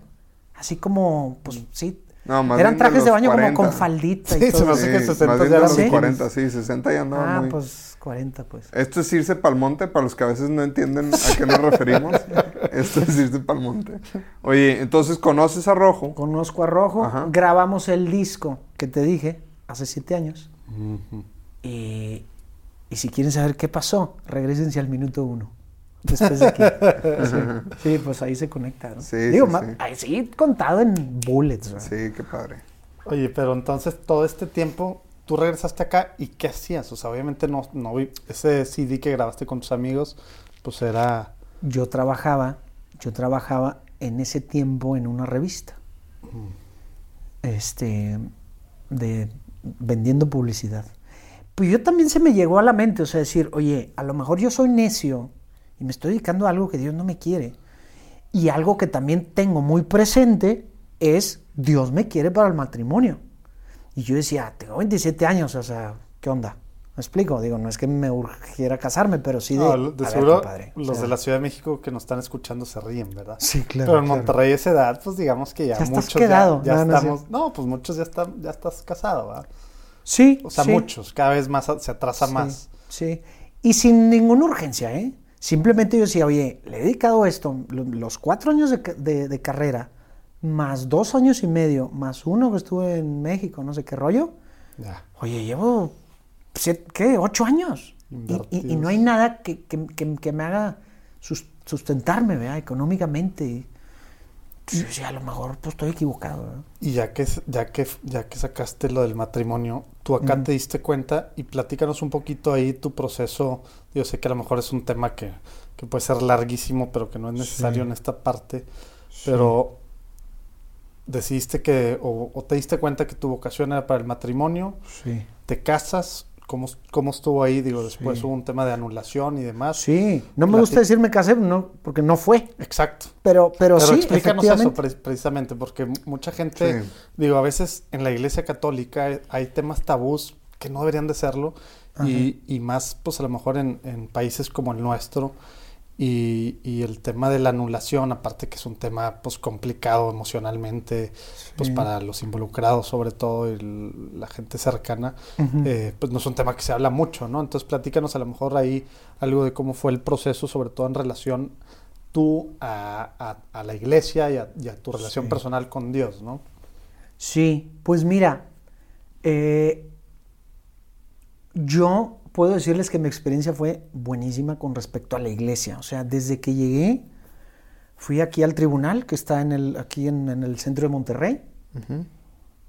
Así como, pues sí. No, más Eran bien de trajes de, los baño 40. como con faldita y Sí, se todo. me hace que Sí, 60 más ya de los bikinis. 40, sí, 60 ya andaba Ah, muy... pues 40, pues. Esto es irse pa'l monte, para los que a veces no entienden a qué nos referimos. Esto es irse pa'l monte. Oye, entonces conoces a Rojo. Conozco a Rojo, Ajá. grabamos el disco que te dije hace siete años. Y, y si quieren saber qué pasó, regresense al minuto uno. Después de aquí. Sí, sí, pues ahí se conectaron. Sí, Digo, sí, sí. ahí sí contado en bullets. ¿verdad? Sí, qué padre. Oye, pero entonces todo este tiempo tú regresaste acá y ¿qué hacías? O sea, obviamente no, no vi ese CD que grabaste con tus amigos, pues era... Yo trabajaba, yo trabajaba en ese tiempo en una revista. Este, de vendiendo publicidad. Pues yo también se me llegó a la mente, o sea, decir, oye, a lo mejor yo soy necio y me estoy dedicando a algo que Dios no me quiere. Y algo que también tengo muy presente es Dios me quiere para el matrimonio. Y yo decía, tengo 27 años, o sea, ¿qué onda? ¿Me explico? Digo, no es que me urgiera casarme, pero sí de... No, de a ver, seguro compadre, o los sea, de la Ciudad de México que nos están escuchando se ríen, ¿verdad? Sí, claro. Pero en claro. Monterrey esa edad, pues digamos que ya, Ya estás muchos quedado. ya, ya No, no es estamos... No, pues muchos ya están, ya estás casado, ¿verdad? Sí. O sea, sí, muchos, cada vez más a- se atrasa sí, más. Sí. Y sin ninguna urgencia, ¿eh? Simplemente yo decía, oye, le he dedicado esto, lo- los cuatro años de, ca- de- de carrera, más dos años y medio, más uno que estuve en México, no sé qué rollo. Ya. Oye, llevo, siete- ¿qué? Ocho años. Y, y- y Invertidos. no hay nada que, que- que- que me haga sus- sustentarme, ¿verdad? Económicamente. Y, yo decía, a lo mejor pues, estoy equivocado. Y ya que, ya que, ya que sacaste lo del matrimonio, tú acá te diste cuenta y platícanos un poquito ahí tu proceso. Yo sé que a lo mejor es un tema que, que puede ser larguísimo, pero que no es necesario Sí. en esta parte. Pero decidiste que, o, o te diste cuenta que tu vocación era para el matrimonio, Sí. te casas, ¿cómo, cómo estuvo ahí? Digo, después Sí. hubo un tema de anulación y demás. Sí, no me Plati- gusta decir me casé, no, porque no fue. Exacto. Pero, pero, Pero sí, explícanos eso pre- precisamente, porque mucha gente, Sí. digo, a veces en la iglesia católica hay temas tabús que no deberían de serlo, y, y más, pues a lo mejor en, en países como el nuestro, Y, y el tema de la anulación, aparte que es un tema pues complicado emocionalmente, pues para los involucrados sobre todo y la gente cercana, eh, pues no es un tema que se habla mucho, ¿no? Entonces platícanos a lo mejor ahí algo de cómo fue el proceso, sobre todo en relación tú a, a- a la iglesia y a, y a tu relación Sí. personal con Dios, ¿no? Sí, pues mira, eh, yo puedo decirles que mi experiencia fue buenísima con respecto a la iglesia. O sea, desde que llegué, fui aquí al tribunal, que está en el, aquí en, en el centro de Monterrey, Ujú.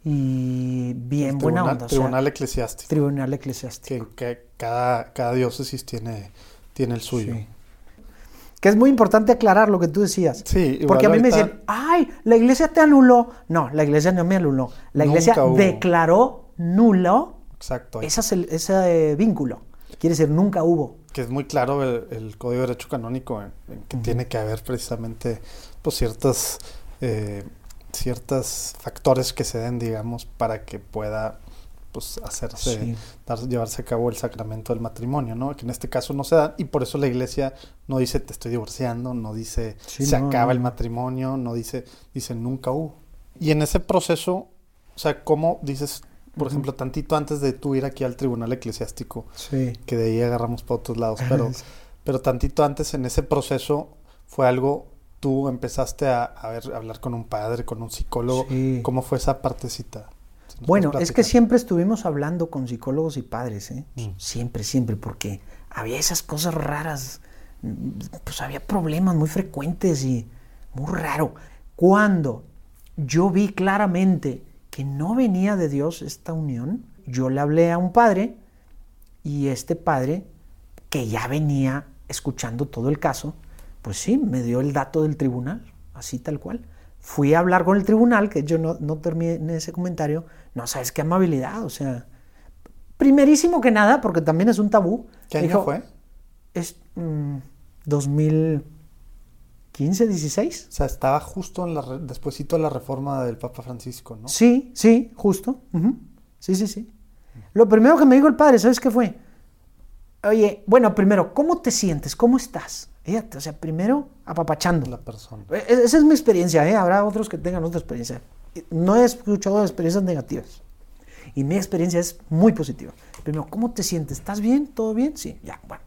y bien buena tribunal, onda. o sea, tribunal eclesiástico. tribunal eclesiástico. que, que cada, cada diócesis tiene, tiene el suyo. Sí. Que es muy importante aclarar lo que tú decías. Sí, igual Porque a mí me ahorita- dicen, ay, la iglesia te anuló. No, la iglesia no me anuló. La iglesia declaró nulo Exacto. ese, es el- ese eh, vínculo. Quiere decir, nunca hubo. Que es muy claro el, el Código de Derecho Canónico en, en que tiene que haber precisamente pues, ciertas, eh, ciertos factores que se den, digamos, para que pueda pues, hacerse, Sí. dar- llevarse a cabo el sacramento del matrimonio, ¿no? Que en este caso no se da y por eso la iglesia no dice te estoy divorciando, no dice Sí, se no, acaba no, el matrimonio, no dice, dice nunca hubo. Y en ese proceso, o sea, ¿cómo dices, por ejemplo, tantito antes de tú ir aquí al tribunal eclesiástico, Sí. que de ahí agarramos para otros lados, pero, pero tantito antes en ese proceso fue algo, tú empezaste a, a ver, a hablar con un padre, con un psicólogo, Sí. ¿cómo fue esa partecita? Si Bueno, es que siempre estuvimos hablando con psicólogos y padres, ¿eh? Mm. Siempre, siempre, porque había esas cosas raras. Pues había problemas muy frecuentes y muy raro. Cuando yo vi claramente que no venía de Dios esta unión, yo le hablé a un padre y este padre, que ya venía escuchando todo el caso, pues sí, me dio el dato del tribunal, así tal cual. Fui a hablar con el tribunal, que yo no, no terminé ese comentario. No sabes qué amabilidad, o sea. Primerísimo que nada, porque también es un tabú. ¿Qué año dijo, fue? Es mm, 2015, 16. O sea, estaba justo en la re- despuesito de la reforma del Papa Francisco, ¿no? Sí, sí, justo. Sí, sí, sí. Lo primero que me dijo el padre, ¿sabes qué fue? Oye, bueno, primero, ¿cómo te sientes? ¿Cómo estás? Fíjate, o sea, primero apapachando. La persona. E- Esa es mi experiencia, ¿eh? Habrá otros que tengan otra experiencia. No he escuchado experiencias negativas. Y mi experiencia es muy positiva. Primero, ¿cómo te sientes? ¿Estás bien? ¿Todo bien? Sí, ya, bueno.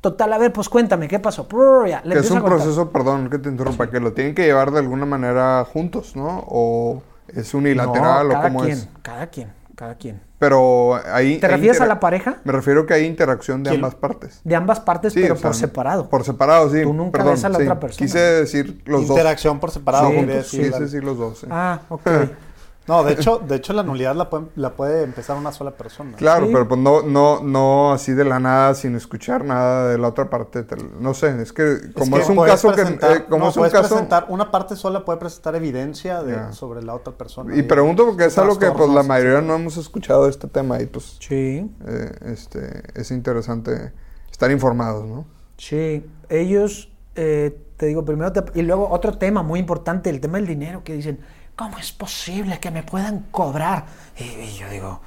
Total, a ver, pues cuéntame, ¿qué pasó? Ya, le Que es un a proceso, perdón que te interrumpa, que lo tienen que llevar de alguna manera juntos, ¿no? O es unilateral No, o cada cómo quien, es. cada quien, cada quien. Pero ahí... ¿Te hay refieres a la pareja? Me refiero que hay interacción de ¿Quién? ambas partes. De ambas partes, Sí, pero o sea, por separado. Por separado, sí. Tú nunca perdón, ves a la sí. otra persona. Quise decir los dos. Interacción por separado, Sí, quería decir. Quise decir los dos, sí. Ah, ok. No, de hecho, de hecho la nulidad la puede, la puede empezar una sola persona. Claro, Sí. pero pues no, no, no así de la nada, sin escuchar nada de la otra parte. te- no sé, es que como es, que un caso que... eh, como no, es un caso... presentar, una parte sola puede presentar evidencia de, sobre la otra persona. Y pregunto porque es algo que pues la mayoría no hemos escuchado de este tema y pues Sí, eh, este, es interesante estar informados, ¿no? sí. Ellos, eh, te digo, primero, te- y luego otro tema muy importante, el tema del dinero, que dicen, ¿cómo es posible que me puedan cobrar? Y, y yo digo,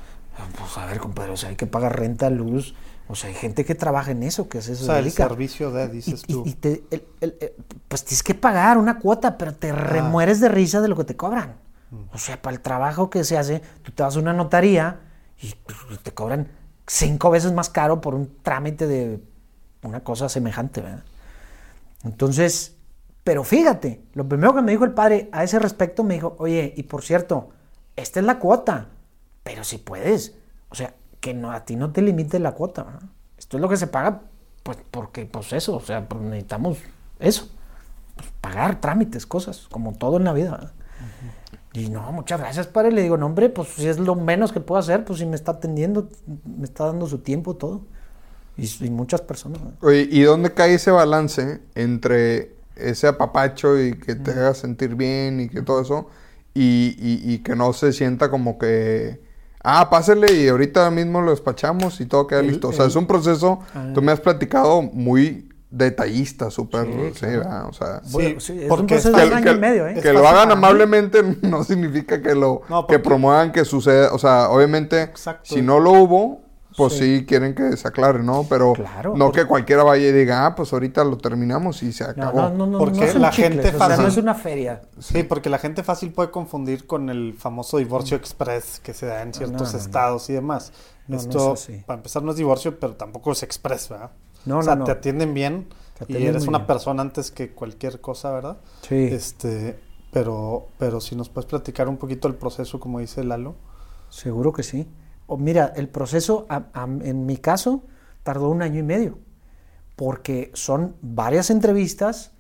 pues a ver, compadre, o sea, hay que pagar renta, luz, o sea, hay gente que trabaja en eso, que es eso. O sea, el servicio de, dices y- tú. y te- el- el- el- pues tienes que pagar una cuota, pero te remueres de risa de lo que te cobran. O sea, para el trabajo que se hace, tú te vas a una notaría y te cobran cinco veces más caro por un trámite de una cosa semejante, ¿verdad? Entonces, pero fíjate, lo primero que me dijo el padre a ese respecto me dijo, oye, y por cierto, esta es la cuota, pero si puedes, o sea, que no, a ti no te limite la cuota. Esto es lo que se paga, pues porque, pues eso, o sea, pues necesitamos eso, pues, pagar trámites, cosas, como todo en la vida. Y no, muchas gracias, padre. Le digo, no, hombre, pues si es lo menos que puedo hacer, pues si me está atendiendo, me está dando su tiempo, todo. Y, y muchas personas. Oye, ¿y dónde cae ese balance entre ese apapacho y que te haga sentir bien y que todo eso y, y- y que no se sienta como que, ah, pásele y ahorita mismo lo despachamos y todo queda El- listo? O sea, el- es un proceso, Ah. tú me has platicado muy detallista, súper, Sí, sí. O sea... Sí, Bueno, sí, es un porque proceso de año que- y medio, ¿eh? que lo hagan mí. amablemente no significa que lo No, que promuevan que suceda, o sea, obviamente Exacto. si no lo hubo, pues sí. quieren que se aclare, ¿no? Pero Claro, no porque- que cualquiera vaya y diga, ah, pues ahorita lo terminamos y se acabó. no, no, no, Porque no son la chicles, gente o sea, fácil- no es una feria. Sí, porque la gente fácil puede confundir con el famoso divorcio express que se da en ciertos no, no. estados y demás. No, no es Esto, así. para empezar, no es divorcio, pero tampoco es express, ¿verdad? No, o sea, no, no. te atienden bien Te y eres una bien. persona antes que cualquier cosa, ¿verdad? Sí. Este, pero, pero si nos puedes platicar un poquito el proceso, como dice Lalo. Seguro que sí. O mira, el proceso, a- a- en mi caso, tardó un año y medio, porque son varias entrevistas.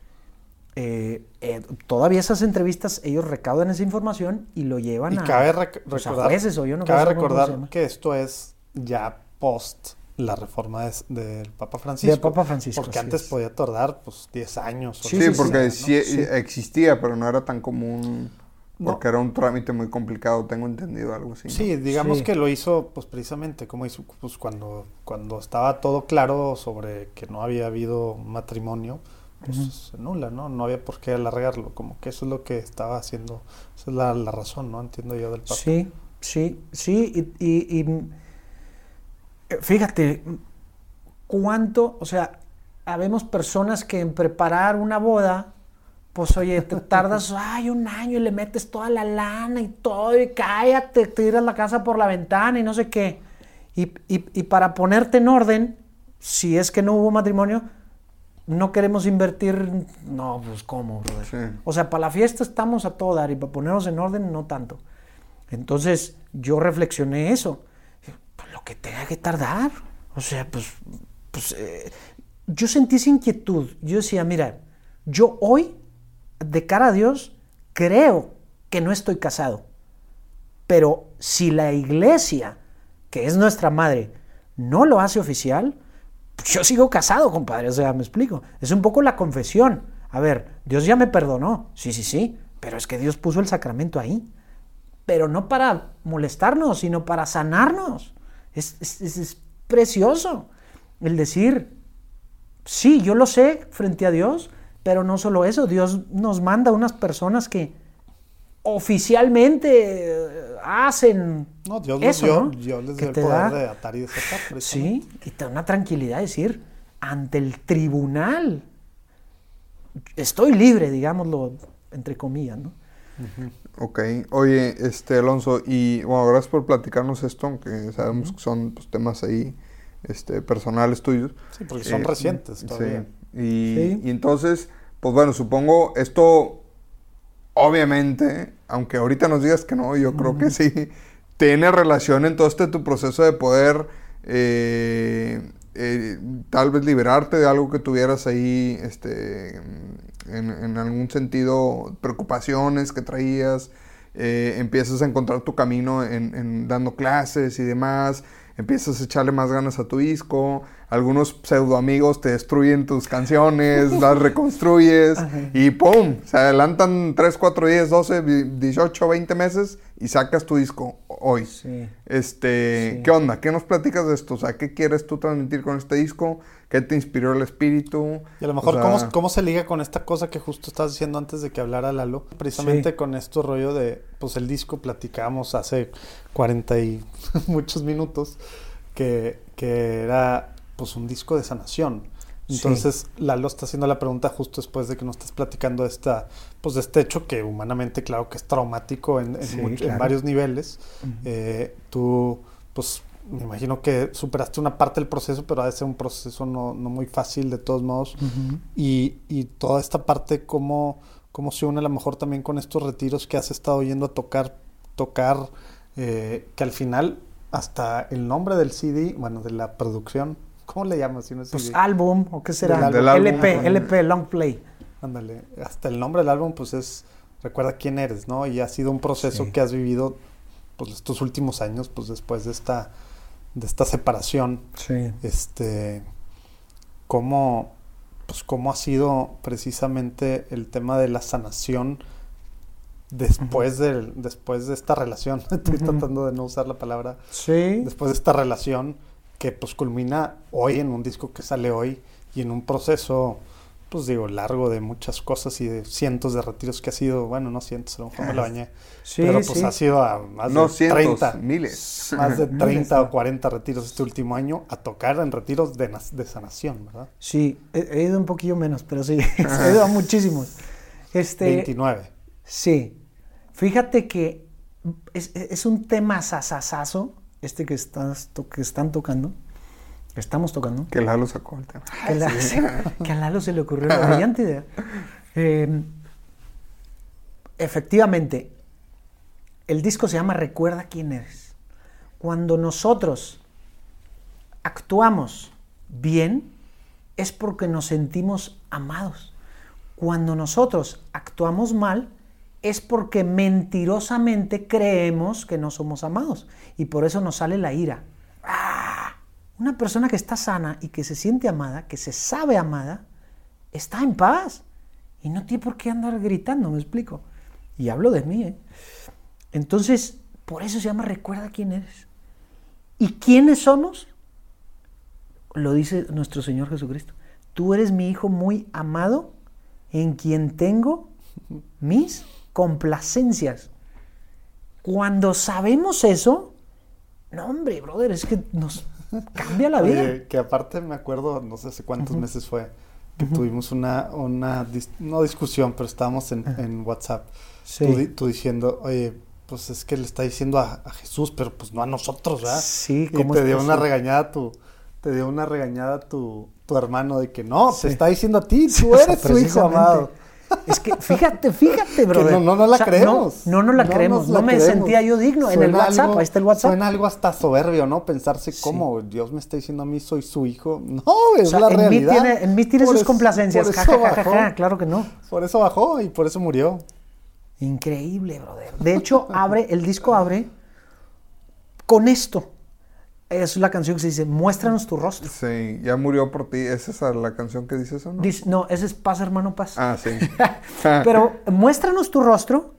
eh, eh, todavía esas entrevistas, ellos recaudan esa información y lo llevan Y a, cabe rec- pues, a recordar, jueces o yo no cabe recordar que esto es ya post la reforma de- del Papa Francisco. Del Papa Francisco, Porque antes es. podía tardar pues 10 años. o Sí, Sí, porque sea, sí, ¿no? existía, pero no era tan común. No. Porque era un trámite muy complicado, tengo entendido algo así. ¿no? Sí, digamos Sí. que lo hizo pues precisamente como hizo pues cuando cuando estaba todo claro sobre que no había habido matrimonio, pues se nula, ¿no? No había por qué alargarlo, como que eso es lo que estaba haciendo, esa es la, la razón, ¿no? Entiendo yo del Papa. Sí, sí, sí. Y, y- y, eh, fíjate, cuánto, o sea, habemos personas que en preparar una boda, pues oye, te tardas, ay, un año y le metes toda la lana y todo, y cállate, te tiras la casa por la ventana y no sé qué. Y, y- y para ponerte en orden, si es que no hubo matrimonio, no queremos invertir, no, pues cómo, brother? Sí. O sea, para la fiesta estamos a todo dar y para ponernos en orden no tanto. Entonces yo reflexioné eso. Pues lo que tenga que tardar. O sea, pues, pues eh, yo sentí esa inquietud. Yo decía, mira, yo hoy, de cara a Dios, creo que no estoy casado. Pero si la iglesia, que es nuestra madre, no lo hace oficial, yo sigo casado, compadre. O sea, me explico. Es un poco la confesión. A ver, Dios ya me perdonó. Sí, sí, sí. Pero es que Dios puso el sacramento ahí. Pero no para molestarnos, sino para sanarnos. Es, es- es- es precioso el decir, sí, yo lo sé frente a Dios, pero no solo eso, Dios nos manda unas personas que oficialmente eh, hacen No, Dios les eso, dio, ¿no? Dios les Que dio el te poder da- de atar y desatar. Sí, y te da una tranquilidad decir, ante el tribunal, estoy libre, digámoslo, entre comillas, ¿no? Ok, oye, este Alonso, y bueno, gracias por platicarnos esto, aunque sabemos que son pues, temas ahí este, personales tuyos. Sí, porque son Eh, recientes sí, todavía. Y, Sí. y entonces, pues bueno, supongo esto, obviamente, aunque ahorita nos digas que no, yo creo que sí, tiene relación en todo este tu proceso de poder eh, eh, tal vez liberarte de algo que tuvieras ahí, este, en, en algún sentido, preocupaciones que traías, eh, empiezas a encontrar tu camino en, en dando clases y demás, empiezas a echarle más ganas a tu disco, algunos pseudo amigos te destruyen tus canciones, las reconstruyes y ¡pum! Se adelantan 3, 4, 10, 12, 18, 20 meses y sacas tu disco hoy. Sí. Este, Sí. ¿qué onda? ¿Qué nos platicas de esto? O sea, ¿qué quieres tú transmitir con este disco? ¿Qué te inspiró el espíritu? Y a lo mejor, O sea, ¿cómo, ¿cómo se liga con esta cosa que justo estás diciendo antes de que hablara Lalo? Precisamente Sí. con esto rollo de, pues el disco platicábamos hace 40 y muchos minutos, que, que era pues un disco de sanación. Sí. Entonces Lalo está haciendo la pregunta justo después de que nos estás platicando de esta, pues de este hecho que humanamente claro que es traumático en, en Sí, much- en claro. varios niveles. Eh, tú, pues me imagino que superaste una parte del proceso, pero ha de ser un proceso no, no muy fácil de todos modos. y, y toda esta parte, cómo, cómo se une a lo mejor también con estos retiros que has estado yendo a tocar, tocar, eh, que al final hasta el nombre del CD, bueno, de la producción, ¿cómo le llamas? Si no Pues álbum, o qué será, Del álbum. LP, álbum. LP, long play. Ándale, hasta el nombre del álbum, pues es recuerda quién eres, ¿no? Y ha sido un proceso Sí. que has vivido, pues estos últimos años, pues después de esta, de esta separación, Sí. este cómo pues cómo ha sido precisamente el tema de la sanación después del después de esta relación estoy tratando de no usar la palabra Sí. después de esta relación que pues culmina hoy en un disco que sale hoy y en un proceso pues digo, largo de muchas cosas y de cientos de retiros que ha sido, bueno, no cientos, a lo mejor me lo bañé, Sí, pero pues sí. ha sido a más No de cientos, 30, miles. más de 30 o 40 retiros este último año a tocar en retiros de, sanación, ¿verdad? Sí, he, he ido un poquillo menos, pero sí, he ido a muchísimos. Este, 29. Sí. Fíjate que es, es un tema sasasazo, este que, estás, to- que están tocando, que estamos tocando, Que Lalo sacó el tema. que, la- que a Lalo se le ocurrió la brillante idea. Eh, efectivamente, el disco se llama Recuerda quién eres. Cuando nosotros actuamos bien, es porque nos sentimos amados. Cuando nosotros actuamos mal, es porque mentirosamente creemos que no somos amados. Y por eso nos sale la ira. ¡Ah! Una persona que está sana y que se siente amada, que se sabe amada, está en paz. Y no tiene por qué andar gritando, me explico. Y hablo de mí, ¿eh? Entonces, por eso se llama Recuerda quién eres. ¿Y quiénes somos? Lo dice nuestro Señor Jesucristo. Tú eres mi Hijo muy amado, en quien tengo mis complacencias. Cuando sabemos eso, no hombre, brother, es que nos cambia la vida. Oye, que aparte me acuerdo, no sé hace cuántos meses fue, que tuvimos una, una dis- no discusión, pero estábamos en, en WhatsApp. Sí. Tú, di- tú diciendo, oye, pues es que le está diciendo a, a Jesús, pero pues no a nosotros, ¿verdad? Sí, y ¿cómo te dio una regañada tu, te dio una regañada tu, tu hermano de que no, Sí. te está diciendo a ti, tú eres su hijo amado. Es que fíjate, fíjate, brother. no- no, no la creemos. No, no, la No creemos. No, me creemos. sentía yo digno. en el WhatsApp, algo- ahí está el WhatsApp. Suena algo hasta soberbio, ¿no? Pensarse cómo Dios me está diciendo a mí soy su hijo. No, es O sea, la en, mí realidad. tiene, en mí tiene Por sus complacencias. Por Ja, eso ja, ja, ja, bajó. ja, claro que no. Por eso bajó y por eso murió. Increíble, brother. De hecho, abre, el disco abre con esto. Es la canción que se dice, muéstranos tu rostro. Sí, ya murió por ti. ¿Es esa la canción que dice eso, no? Dice, no, ese es paz, hermano, paz. Ah, sí. Pero muéstranos tu rostro.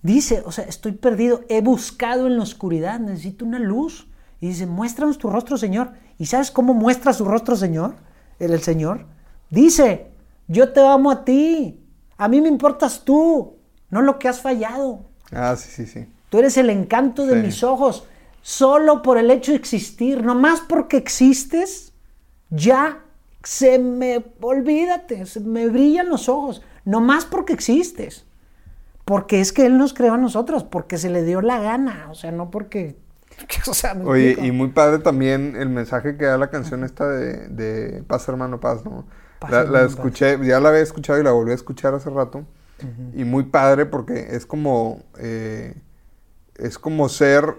Dice, o sea, estoy perdido, he buscado en la oscuridad, necesito una luz. Y dice, muéstranos tu rostro, Señor. ¿Y sabes cómo muestra su rostro, Señor? El, el Señor. Dice, yo te amo a ti. A mí me importas tú, no lo que has fallado. Ah, sí, sí, sí. Tú eres el encanto de Sí. mis ojos. Solo por el hecho de existir, no más porque existes, ya se me, olvídate, se me brillan los ojos. No más porque existes. Porque es que Él nos creó a nosotros, porque se le dio la gana, o sea, no porque... O sea, ¿me Oye, explico? y muy padre también el mensaje que da la canción esta de, de Paz Hermano Paz, ¿no? Paz, la, la paz. escuché, ya la había escuchado y la volví a escuchar hace rato. Y muy padre porque es como, eh, es como ser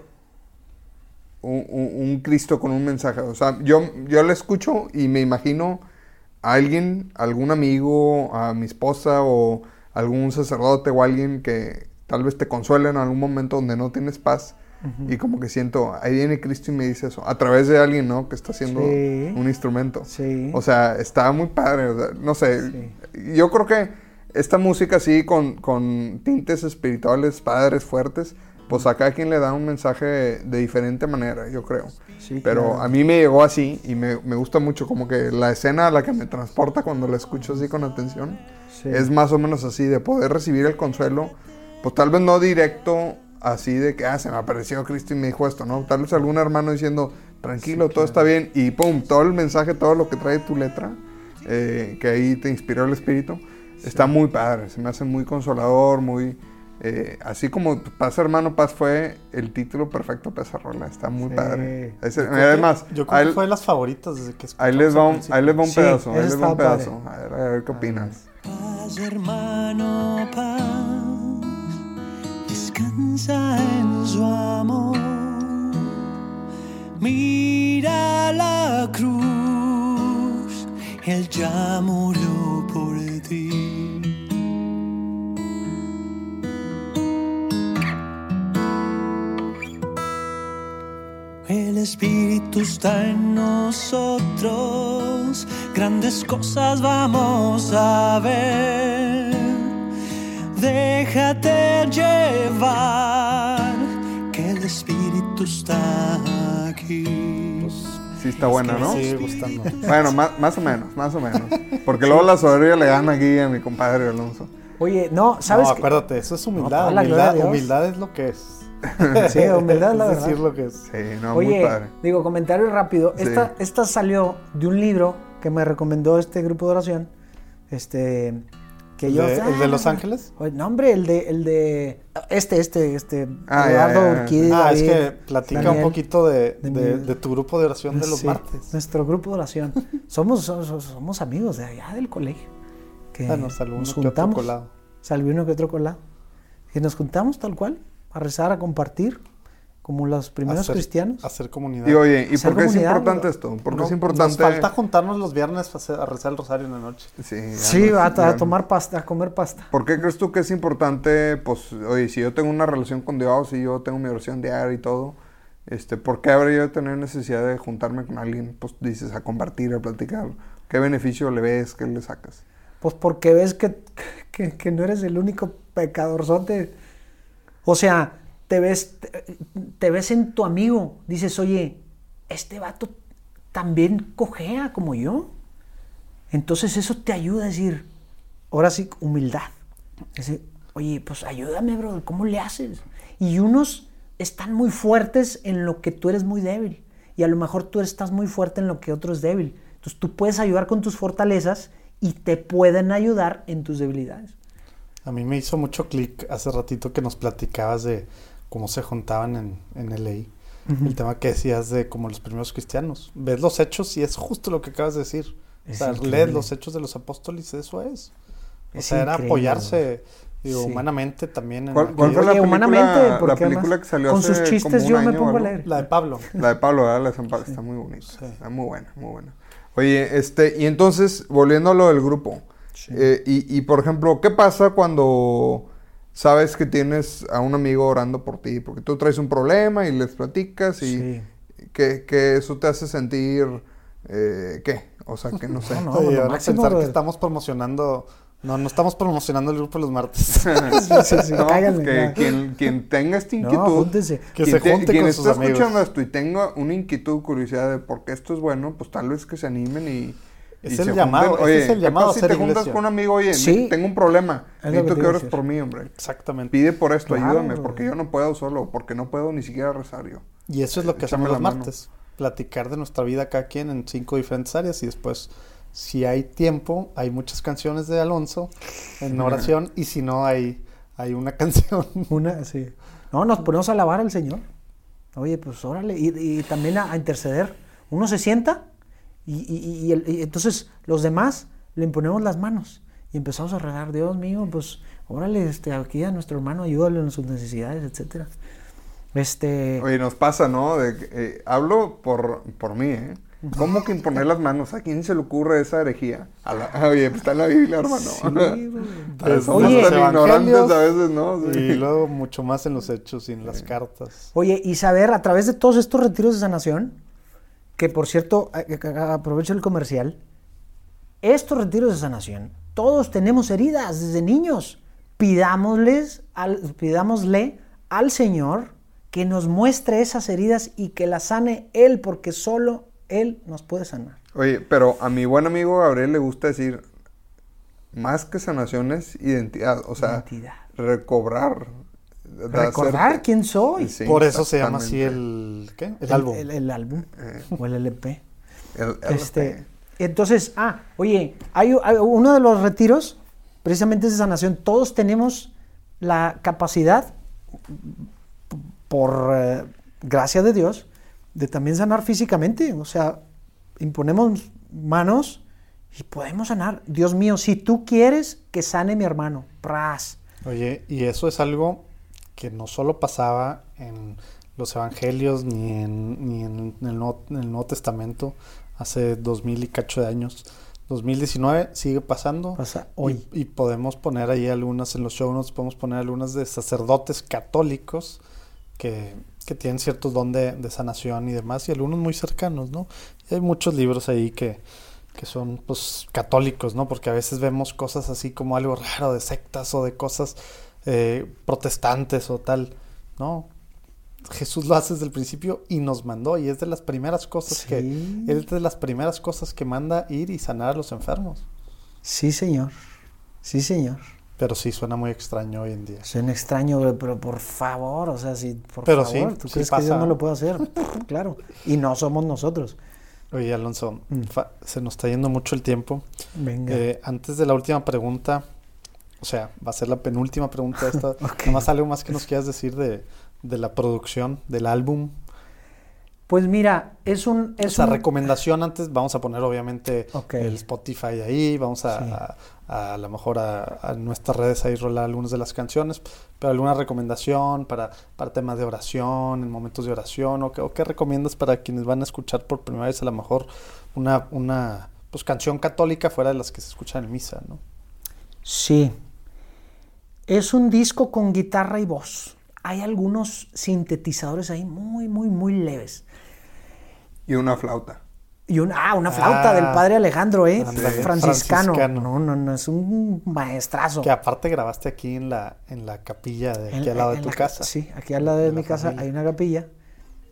un, un- Cristo con un mensaje. O sea, yo, yo la escucho y me imagino a alguien, algún amigo, a mi esposa o algún sacerdote o alguien que tal vez te consuela en algún momento donde no tienes paz. Y como que siento, ahí viene Cristo y me dice eso, a través de alguien, ¿no? Que está haciendo Sí. un instrumento. Sí. O sea, está muy padre, o sea, no sé, yo creo que esta música así con, con tintes espirituales padres, fuertes, pues a cada quien le da un mensaje de diferente manera, yo creo. Sí, Pero claro. a mí me llegó así y me, me gusta mucho como que la escena a la que me transporta cuando la escucho así con atención Sí. es más o menos así, de poder recibir el consuelo, pues tal vez no directo así de que, ah, se me apareció Cristo y me dijo esto, ¿no? Tal vez algún hermano diciendo, tranquilo, todo está bien, y pum, todo el mensaje, todo lo que trae tu letra, eh, que ahí te inspiró el espíritu, está muy padre, se me hace muy consolador, muy... eh, así como Paz Hermano Paz fue el título perfecto para esa rola, está muy Sí. padre. Ese- Yo que- además, yo creo que fue de las favoritas desde que ahí les va un, ahí les va un Sí, pedazo, ahí les va un pedazo. A ver, a ver qué opinas. Paz, hermano, paz, descansa en su amor. Mira la cruz, Él ya murió por ti. El Espíritu está en nosotros, grandes cosas vamos a ver. Déjate llevar, que el Espíritu está aquí. sí está buena, ¿no? sigue gustando. Bueno, más, más o menos, más o menos. Porque luego la soberbia le gana aquí a mi compadre Alonso. Oye, no, ¿sabes? no, qué? acuérdate, eso es humildad. humildad, humildad es lo que es. Sí, humildad, la es verdad. decir lo que es. Sí, no, muy Oye, padre. digo, comentario rápido. Sí. Esta, esta salió de un libro que me recomendó este grupo de oración. Este. Que ¿El yo, de- el de Ah, Los Ángeles? oye, No, hombre, el de. El de este, este, este. Ah, Eduardo. Urquidi, Ah, es que platica Daniel. un poquito de, de de- mi- de tu grupo de oración de los Sí, martes. Nuestro grupo de oración. somos, somos, somos amigos de allá del colegio. Que Ah, nos uno nos que otro juntamos. colado. Uno que otro colado. Que nos juntamos tal cual, a rezar, a compartir, como los primeros Hacer- cristianos. Hacer comunidad. Y oye, ¿y por qué es importante esto? Porque No, es importante. Nos falta juntarnos los viernes a, hacer- a rezar el rosario en la noche. Sí, Sí, no- a, a tomar pasta, a comer pasta. ¿Por qué crees tú que es importante? Pues, oye, si yo tengo una relación con Dios y yo tengo mi oración diaria y todo, este, ¿por qué habría yo de tener necesidad de juntarme con alguien? Pues dices, a compartir, a platicar. ¿Qué beneficio le ves? ¿Qué le sacas? Pues porque ves que, que, que no eres el único pecadorzote. O sea, te ves, te, ves en tu amigo. Dices, oye, este vato también cojea como yo. Entonces eso te ayuda a decir, ahora sí, humildad. Decir, oye, pues ayúdame, bro, ¿cómo le haces? Y unos están muy fuertes en lo que tú eres muy débil. Y a lo mejor tú estás muy fuerte en lo que otro es débil. Entonces tú puedes ayudar con tus fortalezas y te pueden ayudar en tus debilidades. A mí me hizo mucho clic hace ratito que nos platicabas de cómo se juntaban en, en LA. El tema que decías de como los primeros cristianos. Ves los hechos y es justo lo que acabas de decir. Es o sea, increíble. lees los hechos de los apóstoles y eso es. O Es sea, era increíble, apoyarse digo, Sí. humanamente también. En ¿Cuál- cuál fue la película- humanamente, la película que salió con hace sus como chistes un yo me año o pongo a leer. La de Pablo. La de Pablo, ¿verdad? La de San Pablo está muy bonita. Sí. Está muy buena, muy buena. Oye, este, y entonces, volviendo a lo del grupo. Eh, y, y, por ejemplo, ¿qué pasa cuando sabes que tienes a un amigo orando por ti? Porque tú traes un problema y les platicas y Sí. que, que eso te hace sentir, eh, ¿qué? O sea, que no sé. No, no. Oye, lo van a máximo, pensar que brother. estamos promocionando. No, no estamos promocionando el grupo de los martes. Sí, sí, sí, No, cáiganle, que quien, quien tenga esta No, inquietud, júntense. Que se junte quien con está sus amigos. escuchando esto y tenga una inquietud, curiosidad de por qué esto es bueno, pues tal vez que se animen y. Es el llamado, junten. ese es el ¿qué llamado a si ser te juntas iglesia? con un amigo, oye, Sí. tengo un problema, Es necesito que ores por mí, hombre. Exactamente. Pide por esto, Claro, ayúdame, bro. porque yo no puedo solo, porque no puedo ni siquiera rezar yo. Y eso es lo que Échame hacemos los martes. Platicar de nuestra vida cada quien en cinco diferentes áreas y después, si hay tiempo, hay muchas canciones de Alonso en oración y si no, hay, hay una canción. Una, sí. No, nos ponemos a alabar al Señor. Oye, pues órale. Y, y también a, a interceder. Uno se sienta y, y- y el- y entonces los demás le imponemos las manos. Y empezamos a regar, Dios mío, pues órale, este, aquí a nuestro hermano, ayúdale en sus necesidades, etcétera. Este, Oye, nos pasa, ¿no? De eh, hablo por, por mí, ¿eh? ¿Cómo que imponer las manos? ¿A quién se le ocurre esa herejía? A la- oye, pues está en la Biblia, hermano. sí. Pues, Somos Oye, tan los ignorantes a veces, ¿no? Sí. Y luego mucho más en los hechos y en las cartas. Oye, y saber a través de todos estos retiros de sanación, que por cierto, aprovecho el comercial, estos retiros de sanación, todos tenemos heridas desde niños. Pidámosles al, pidámosle al Señor que nos muestre esas heridas y que las sane Él, porque solo Él nos puede sanar. Oye, pero a mi buen amigo Gabriel le gusta decir, más que sanaciones, identidad. O sea, Identidad. recobrar. Recordar hacerte- quién soy. Sí, Por eso se llama así el, ¿qué? El, El, álbum. el- el álbum o el LP. El- el- Este, entonces, ah, oye, hay, hay uno de los retiros, precisamente es de sanación. Todos tenemos la capacidad, por eh, gracia de Dios, de también sanar físicamente. O sea, imponemos manos y podemos sanar. Dios mío, si tú quieres que sane mi hermano, pras. Oye, y eso es algo que no solo pasaba en los evangelios ni en, ni en el, Nuevo, en el Nuevo Testamento hace dos mil y cacho de años. 2019 sigue pasando. Pasa y- hoy. Y, podemos poner ahí algunas en los show notes, podemos poner algunas de sacerdotes católicos que, que tienen cierto don de, de sanación y demás, y algunos muy cercanos, ¿no? Y hay muchos libros ahí que, que son pues católicos, ¿no? Porque a veces vemos cosas así como algo raro de sectas o de cosas eh, protestantes o tal, ¿no? Jesús lo hace desde el principio y nos mandó. Y es de las primeras cosas que. Sí. Es de las primeras cosas que manda ir y sanar a los enfermos. Sí, señor. Sí, señor. Pero sí suena muy extraño hoy en día. Suena extraño, pero, pero por favor, o sea, si por Pero favor, sí, ¿tú sí crees que. Dios no lo puede hacer? claro. Y no somos nosotros. Oye, Alonso, Mm. se nos está yendo mucho el tiempo. Venga. Eh, antes de la última pregunta, o sea, va a ser la penúltima pregunta de esta. Ok. Nada más algo más que nos quieras decir de, de la producción, del álbum. Pues mira, es un... Es un- recomendación antes, vamos a poner obviamente el Spotify ahí, vamos a, Sí. a, a, a lo mejor a, a nuestras redes ahí rolar algunas de las canciones, pero alguna recomendación para, para temas de oración, en momentos de oración, o, qué- o qué recomiendas para quienes van a escuchar por primera vez a lo mejor una, una pues, canción católica fuera de las que se escuchan en misa, ¿no? Sí. Es un disco con guitarra y voz. Hay algunos sintetizadores ahí muy, muy, muy leves. Y una flauta. Y una, ah, una flauta Ah, del padre Alejandro, ¿eh? franciscano. franciscano. No, no, no, es un maestrazo. Que aparte grabaste aquí en la, en la capilla de aquí En- al lado de tu la- casa. Sí, aquí al lado de, De la mi casa familia. hay una capilla.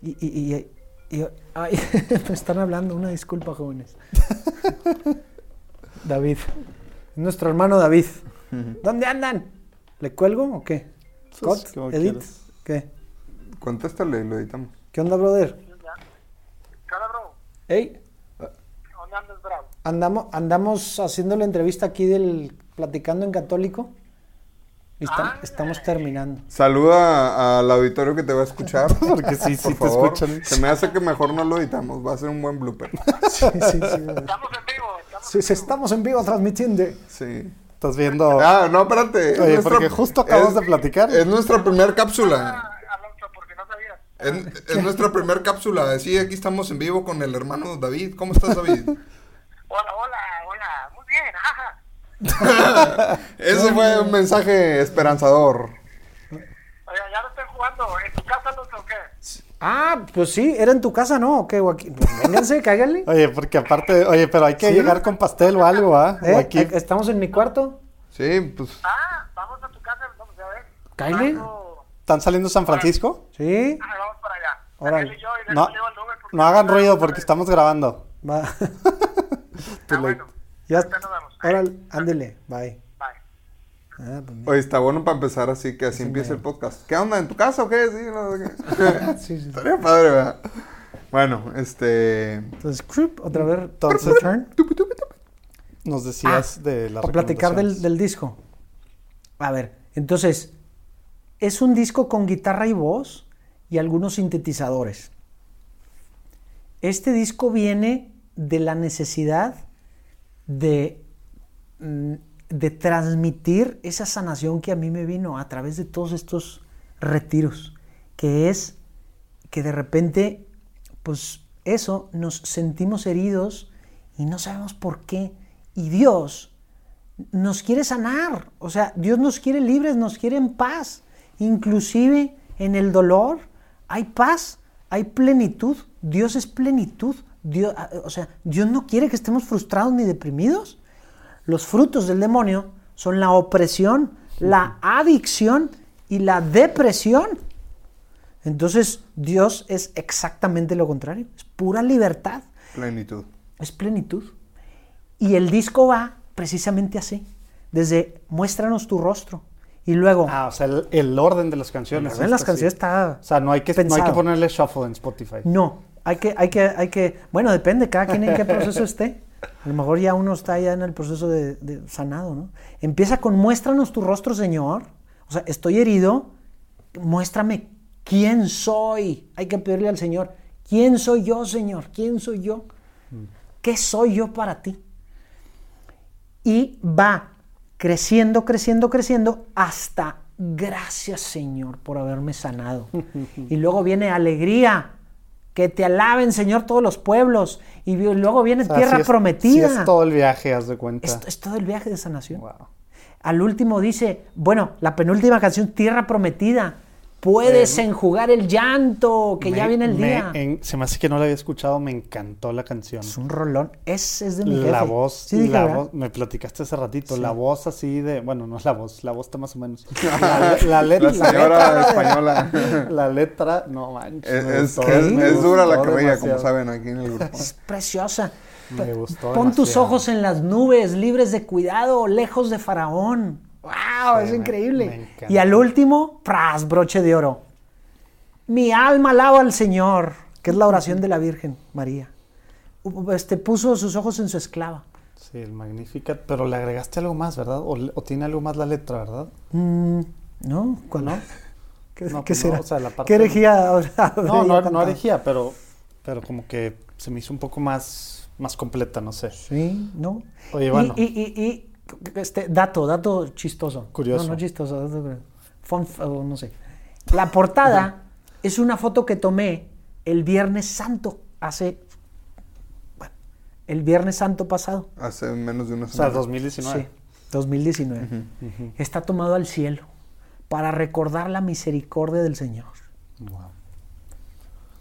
Y, y, y- y- ay, me están hablando, una disculpa, jóvenes. David. Nuestro hermano David. ¿Dónde andan? ¿Le cuelgo o qué? Pues, Edith, quieras. ¿qué? Contéstale y lo editamos. ¿Qué onda, brother? ¿Qué onda, bro? Hey, ¿Dónde andas, bravo? andamos, andamos haciendo la entrevista aquí del Platicando en Católico. Y está- estamos terminando. Saluda al auditorio que te va a escuchar. Porque sí, sí por te favor. escuchan. Se me hace que mejor no lo editamos. Va a ser un buen blooper. Sí, sí, sí. Estamos en vivo. Estamos Sí, sí, estamos en vivo transmitiendo. Sí. Estás viendo. Ah, no, espérate. Es Oye, nuestra- porque justo acabamos es- de platicar. Es nuestra primer cápsula. Ah, Alonso, porque no sabías. Es, es nuestra primer cápsula. Sí, aquí estamos en vivo con el hermano David. ¿Cómo estás, David? Hola, hola, hola. Muy bien, ajá. Ese fue un mensaje esperanzador. Oye, ya no estoy jugando. ¿En tu casa, qué? Ah, pues sí, era en tu casa, ¿no? ¿O qué? O aquí- Pues vénganse, cáiganle. Oye, porque aparte, oye, pero hay que Sí. llegar con pastel o algo, ¿ah? ¿Eh? Aquí. Estamos en mi cuarto. Sí, pues. Ah, vamos a tu casa, vamos a ver. Vamos- ¿Están saliendo San Francisco? Sí. Ah, vamos para allá. Órale. Daniel y yo, y de No, no hagan ruido porque estamos grabando. Va. Ah, bueno. ya. Ahorita nos vemos. Órale, ándele. Bye. Ah, pues. Oye, está bueno para empezar así, que así empiece el podcast. ¿Qué onda? ¿En tu casa o qué? Sí, no qué. Sí. Estaría padre, ¿verdad? Bueno, este. Entonces, otra vez. Entonces- return. Nos decías de la Para platicar del, del disco. A ver, entonces, es un disco con guitarra y voz y algunos sintetizadores. Este disco viene de la necesidad de, mm, de transmitir esa sanación que a mí me vino a través de todos estos retiros, que es que de repente, pues eso, nos sentimos heridos y no sabemos por qué. Y Dios nos quiere sanar, o sea, Dios nos quiere libres, nos quiere en paz. Inclusive en el dolor hay paz, hay plenitud. Dios es plenitud. Dios, o sea, Dios no quiere que estemos frustrados ni deprimidos. Los frutos del demonio son la opresión, la adicción y la depresión. Entonces, Dios es exactamente lo contrario, es pura libertad, Plenitud. es plenitud. Y el disco va precisamente así, desde muéstranos tu rostro y luego Ah, o sea, el, el orden de las canciones. en las está canciones así. está O sea, no hay, que, no hay que ponerle shuffle en Spotify. No, hay que, hay que, hay que, bueno, depende, cada quien en qué proceso esté. A lo mejor ya uno está ya en el proceso de, de sanado, ¿no? Empieza con muéstranos tu rostro, Señor. O sea, estoy herido, muéstrame quién soy. Hay que pedirle al Señor, ¿quién soy yo, Señor? ¿Quién soy yo? ¿Qué soy yo para ti? Y va creciendo, creciendo, creciendo hasta gracias, Señor, por haberme sanado. y luego viene alegría. Que te alaben, Señor, todos los pueblos. Y luego viene O sea, tierra es- prometida. sí es todo el viaje, haz de cuenta. Esto es todo el viaje de sanación. Wow. Al último dice, bueno, la penúltima canción, Tierra Prometida. Puedes Eh, enjugar el llanto, que ya viene el me día. en- se me hace que no la había escuchado, me encantó la canción. Es un rolón. Ese es de mi La jefe. voz, Sí, dije, la ¿verdad? voz, me platicaste hace ratito, Sí. la voz así de, bueno, no es la voz, la voz está más o menos. La, la let- La la señora letra, española. la letra, no manches. Es, es- gustó, es- es dura la carrilla, como saben aquí en el grupo. Es preciosa. Me gustó Pon tus ojos en las nubes, libres de cuidado, lejos de Faraón. ¡Wow! Sí, es me- increíble. me y al último, ¡pras! Broche de oro. Mi alma alaba al Señor, que es la oración de la Virgen María. Este, puso sus ojos en su esclava. Sí, el Magnificat, pero le agregaste algo más, ¿verdad? O, o tiene algo más la letra, ¿verdad? Mm, ¿No? ¿Cuál no? ¿Qué, No, qué pues no, será? o sea, la parte- ¿Qué herejía? habrá No, no, no herejía, pero, pero como que se me hizo un poco más, más completa, no sé. Sí, ¿no? Oye, Y- bueno. Y, y- y, este, dato, dato chistoso. Curioso. No, no chistoso, dato. Fun no sé. La portada es una foto que tomé el Viernes Santo, hace... Bueno, el Viernes Santo pasado. Hace menos de una O sea, semana. 2019. Sí, 2019. Está tomado al cielo para recordar la misericordia del Señor. Wow.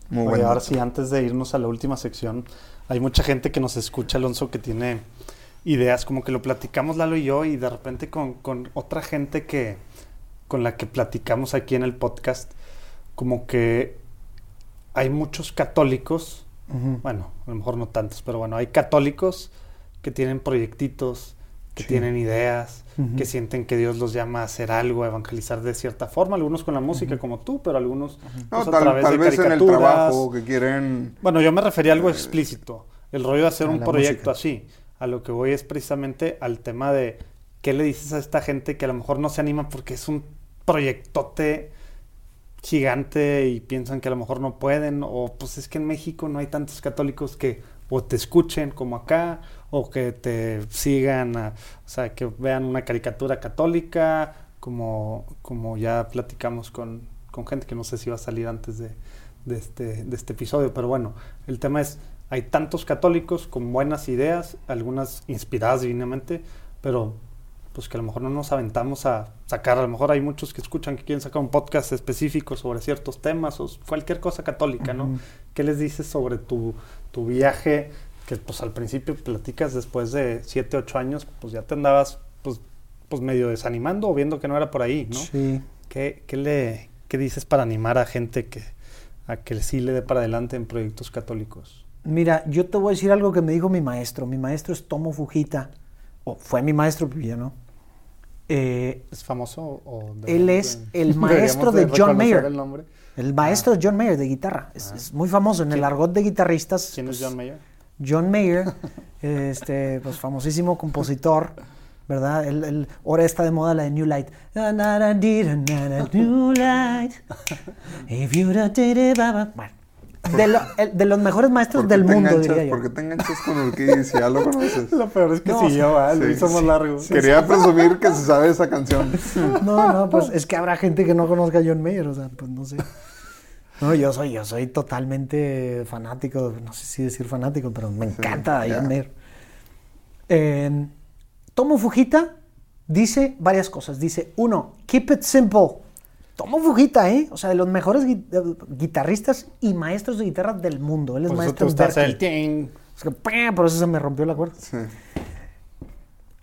Muy Oye, bueno. ahora sí, antes de irnos a la última sección, hay mucha gente que nos escucha, Alonso, que tiene ideas, como que lo platicamos Lalo y yo, y de repente con, con otra gente que con la que platicamos aquí en el podcast, como que hay muchos católicos, bueno, a lo mejor no tantos, pero bueno, hay católicos que tienen proyectitos, que tienen ideas, que sienten que Dios los llama a hacer algo, a evangelizar de cierta forma, algunos con la música como tú, pero algunos No, pues, a tal, través tal de vez en el trabajo que quieren. Bueno, yo me refería a algo explícito. El rollo de hacer A un proyecto música. así. A lo que voy es precisamente al tema de qué le dices a esta gente que a lo mejor no se anima porque es un proyectote gigante y piensan que a lo mejor no pueden. O pues es que en México no hay tantos católicos que o te escuchen como acá o que te sigan, o sea, que vean una caricatura católica, como, como ya platicamos con, con gente que no sé si va a salir antes de, de este, de este episodio, pero bueno, el tema es, hay tantos católicos con buenas ideas, algunas inspiradas divinamente, pero pues que a lo mejor no nos aventamos a sacar, a lo mejor hay muchos que escuchan que quieren sacar un podcast específico sobre ciertos temas o cualquier cosa católica, ¿no? ¿Qué les dices sobre tu, tu viaje? Que pues al principio platicas después de 7, 8 años, pues ya te andabas pues, pues medio desanimando o viendo que no era por ahí, ¿no? Sí. ¿Qué, qué le, qué dices para animar a gente que, a que sí le dé para adelante en proyectos católicos? Mira, yo te voy a decir algo que me dijo mi maestro. Mi maestro es Tomo Fujita. O fue mi maestro, pero ya no. Eh, ¿Es famoso o Él es el maestro de John Mayer. el nombre? el maestro de John Mayer de guitarra. Es, es muy famoso en el argot de guitarristas. ¿Quién es pues, John Mayer? John Mayer, este, pues famosísimo compositor, ¿verdad? Él, él- ahora está de moda la de New Light. New. If you da, di, di, ba, ba. Bueno, de, lo- el- de los mejores maestros ¿Por qué del mundo, diría yo. ¿Por qué te enganchas con Urquí si ya lo conoces? Lo peor es que No, sí, yo, lo Sí, más sí. largo. Quería presumir que se sabe esa canción. No, no, pues es que habrá gente que no conozca a John Mayer, o sea, pues no sé. No, yo soy, yo soy totalmente fanático, no sé si decir fanático, pero me encanta. John Mayer. Eh, Tomo Fujita dice varias cosas. Dice, uno, keep it simple. Tomo Fujita, ¿eh? O sea, de los mejores gui- guitarristas y maestros de guitarra del mundo. Él es Por eso maestro en gusta hacer el Berklee. ting. Es que, ¡pah! por eso se me rompió la cuerda. Sí.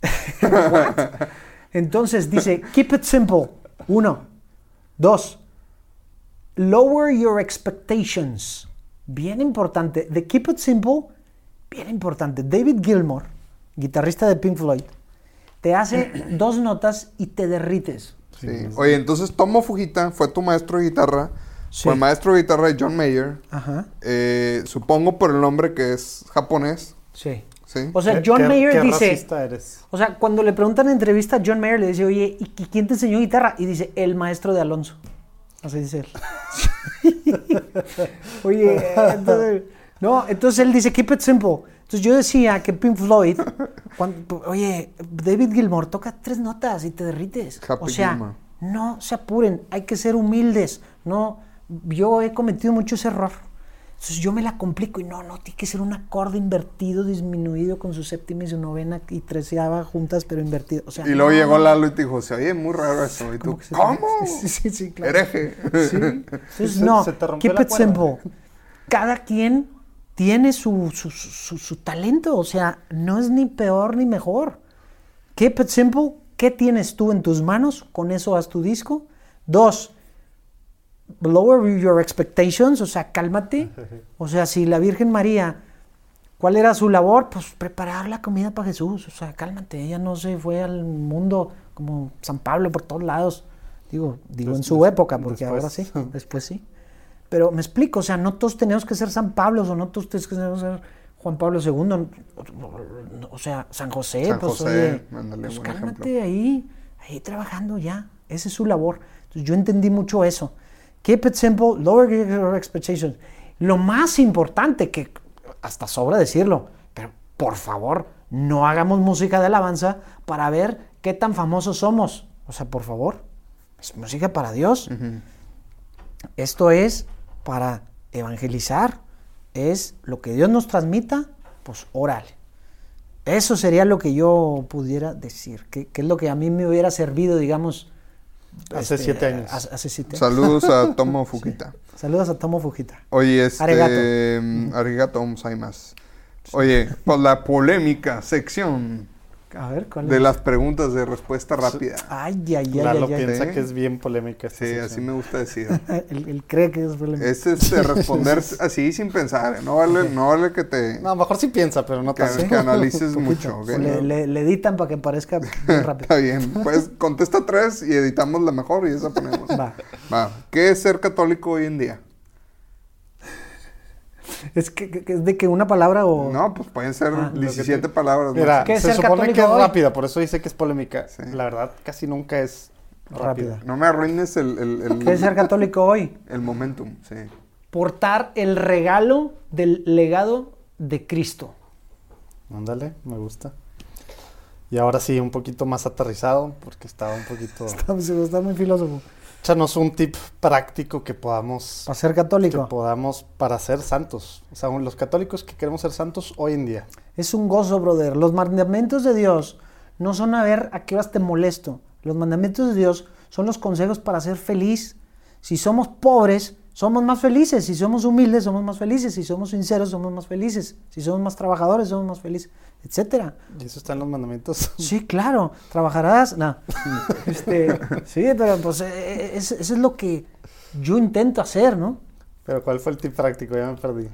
Entonces dice, keep it simple. Uno. Dos. Lower your expectations. Bien importante. De keep it simple, bien importante. David Gilmour, guitarrista de Pink Floyd, te hace dos notas y te derrites. Sí. Oye, entonces Tomo Fujita fue tu maestro de guitarra. Fue Sí. maestro de guitarra de John Mayer. Ajá. Eh, supongo por el nombre que es japonés. Sí. Sí. O sea, ¿Qué- John qué- Mayer qué dice. eres? O sea, cuando le preguntan en entrevista, John Mayer le dice, oye, ¿y qui- quién te enseñó guitarra? Y dice, el maestro de Alonso. Así dice él. oye, entonces, no, entonces él dice, keep it simple. Entonces yo decía que Pink Floyd, cuando- oye, David Gilmour toca tres notas y te derrites. Happy o sea, no se apuren, hay que ser humildes. No, yo he cometido mucho ese error. Entonces yo me la complico y no, no, tiene que ser un acorde invertido, disminuido con su séptima y su novena y treceava juntas, pero invertido. O sea, Y luego no. llegó Lalo y te dijo, se oye muy raro eso. Y tú, ¿cómo? Sí, sí, sí, claro. Hereje. Sí. Entonces, Se- no, se te keep it simple. Cada quien tiene su, su, su- su talento, o sea, no es ni peor ni mejor. Keep it simple. ¿Qué tienes tú en tus manos? Con eso haz tu disco. Dos, lower your expectations, o sea, cálmate. O sea, si la Virgen María, ¿cuál era su labor? Pues preparar la comida para Jesús. O sea, cálmate. Ella no se fue al mundo como San Pablo por todos lados. Digo, digo en su época, porque después. ahora sí, después sí. Pero me explico, o sea, no todos tenemos que ser San Pablo o no todos tenemos que ser Juan Pablo II. O sea, San José, San pues José, oye, pues cálmate ejemplo. ahí, ahí trabajando ya. Esa es su labor. Entonces yo entendí mucho eso. Keep it simple, lower your expectations. Lo más importante, que hasta sobra decirlo, pero por favor, no hagamos música de alabanza para ver qué tan famosos somos. O sea, por favor, es música para Dios. Esto es para evangelizar, es lo que Dios nos transmita, pues órale. Eso sería lo que yo pudiera decir, que, que es lo que a mí me hubiera servido, digamos. Hace este, siete años. Hace, hace siete años. Saludos a Tomo Fukita. Saludos a Tomo Fujita. Oye, este... Arigato. mm, Arigato. Oye, pues la polémica sección A ver, ¿cuál de es? las preguntas de respuesta rápida. Ay, ay, ay, Lalo ay, ay. piensa ¿eh? que es bien polémica esta Sí, así me gusta decir. Él, él cree que es. Es este, responder así sin pensar. ¿eh? No vale, no vale que te No, mejor sí piensa, pero no que, tanto. que analices Poquito. mucho. le- le editan para que parezca bien rápido. Está bien. Pues contesta tres y editamos la mejor y esa ponemos. Va. Va. ¿Qué es ser católico hoy en día? Es que, es de que una palabra o... No, pues pueden ser Ah, lo que 17 palabras. Mira, ¿Qué es se ser supone católico que es hoy? rápida, por eso dice que es polémica. Sí. La verdad, casi nunca es rápida. Rápida. No me arruines el, el, el, ¿Qué es ser católico hoy? el momentum. Sí. Portar el regalo del legado de Cristo. Ándale, me gusta. Y ahora sí, un poquito más aterrizado, porque estaba un poquito... Está, está muy filósofo. Échanos un tip práctico que podamos... Para ser Que católico. podamos para ser santos. O sea, los católicos que queremos ser santos hoy en día. Es un gozo, brother. Los mandamientos de Dios no son a ver a qué horas te molesto. Los mandamientos de Dios son los consejos para ser feliz. Si somos pobres, somos más felices. Si somos humildes, somos más felices. Si somos sinceros, somos más felices. Si somos más trabajadores, somos más felices, etcétera. Y eso está en los mandamientos. Sí, claro. Trabajarás. No. Este, sí, pero pues eh, es- eso es lo que yo intento hacer, ¿no? Pero ¿cuál fue el tip práctico? Ya me perdí.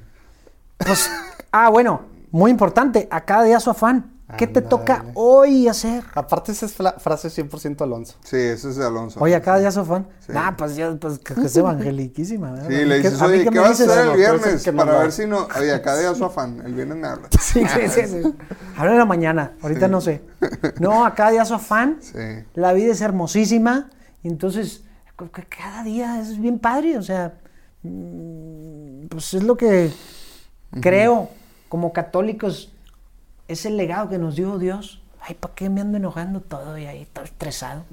Pues, ah, bueno, muy importante. A cada día su afán. ¿Qué te toca hoy hacer? Aparte esa es frase 100% Alonso. Sí, ese es de Alonso. Oye, a cada día su afán. Sí. Nah, pues ya, pues que, que es evangeliquísima. ¿verdad? Sí, ¿A mí le dices, a mí oye, qué ¿qué vas a hacer el viernes? que Para ver si no... Oye, acá día su afán. El viernes me hablas. Sí, sí, sí, sí. Habla en la mañana, ahorita no sé. No, a cada día su afán. Sí. La vida es hermosísima. Y entonces, cada día es bien padre. O sea, mm, pues es lo que creo como católicos. Es el legado que nos dio Dios. Ay, ¿para qué me ando enojando todo y ahí todo estresado?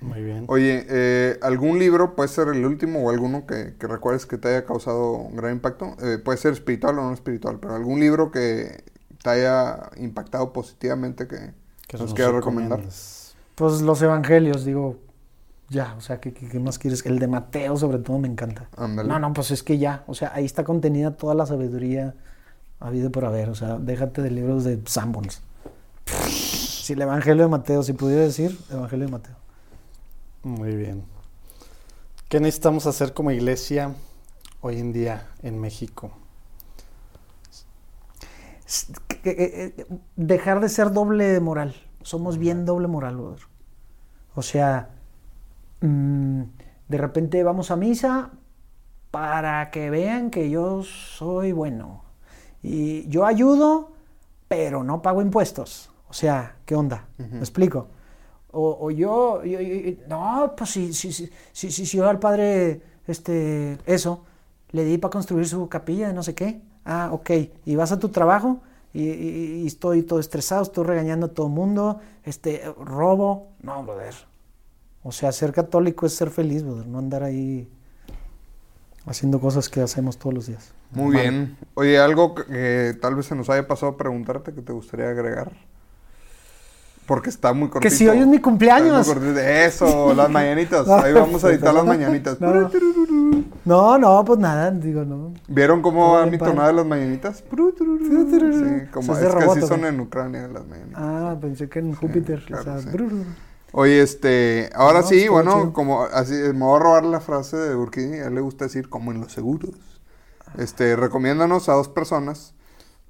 Muy bien. Oye, eh, ¿algún libro, puede ser el último o alguno que, que recuerdes que te haya causado un gran impacto? Eh, puede ser espiritual o no espiritual, pero algún libro que te haya impactado positivamente que, Que nos quieras recomendar. Pues los evangelios, digo, ya, o sea, ¿qué, qué- qué más quieres? El de Mateo, sobre todo, me encanta. Ándale. No, no, pues es que ya, o sea, ahí está contenida toda la sabiduría habido por haber, o sea, déjate de libros de Sanborns. Si el evangelio de Mateo, si pudiera decir, evangelio de Mateo. Muy bien. ¿Qué necesitamos hacer como iglesia hoy en día en México? Que- eh, dejar de ser doble moral. Somos bien doble moral, brother. O sea, mm, de repente vamos a misa para que vean que yo soy bueno. Y yo ayudo, pero no pago impuestos. O sea, ¿qué onda? ¿Me explico? O, o yo, yo- yo- no, pues si, si, si, si, si, si yo al padre, este, eso, le di para construir su capilla de no sé qué. Ah, ok. Y vas a tu trabajo y, y- y estoy todo estresado, estoy regañando a todo el mundo, este, robo. No, brother. O sea, ser católico es ser feliz, brother, no andar ahí. haciendo cosas que hacemos todos los días. Muy bien. Oye, algo que, tal vez se nos haya pasado a preguntarte que te gustaría agregar. Porque está muy cortito. Que si hoy es mi cumpleaños. Eso, las mañanitas. Ahí vamos a editar las mañanitas. no. No, no, pues nada, digo, no. ¿Vieron cómo va mi tonada de las mañanitas? Sí, como, Es que así ¿o son en Ucrania las mañanitas. Ah, pensé que en Júpiter. Oye, este, ahora sí, bueno, como así, me voy a robar la frase de Burkini, a él le gusta decir como en los seguros. Este, recomiéndanos a dos personas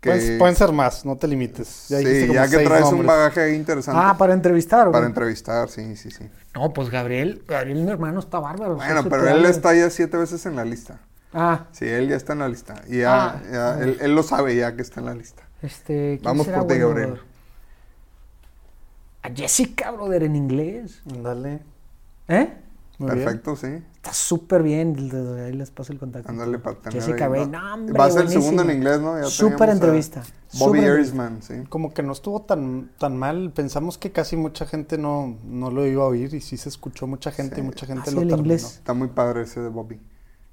que... Pueden, pueden ser más, no te limites. Ya sí, como ya que traes un bagaje interesante Ah, para entrevistar. ¿o para entrevistar, sí, sí, sí. No, pues Gabriel, Gabriel, mi hermano, está bárbaro. Bueno, pero él está ya siete veces en la lista. Ah, Sí, él ya está en la lista. Y ya, Ah. ya, él, él lo sabe ya que está en la lista. este. ¿quién Vamos será por ti, bueno, Gabriel. A Jessica, brother, en inglés. Ándale. ¿Eh? Muy bien. Perfecto, sí. Está súper bien. Ahí les paso el contacto. Ándale para tener Jessica Gray, ¿no? hombre, Va a ser el segundo en inglés, ¿no? Ya Súper entrevista. Bobby Erisman, sí. Como que no estuvo tan, tan mal. Pensamos que casi mucha gente no, no lo iba a oír y sí se escuchó mucha gente Sí. y mucha gente Ah, sí, lo el terminó. inglés. Está muy padre ese de Bobby.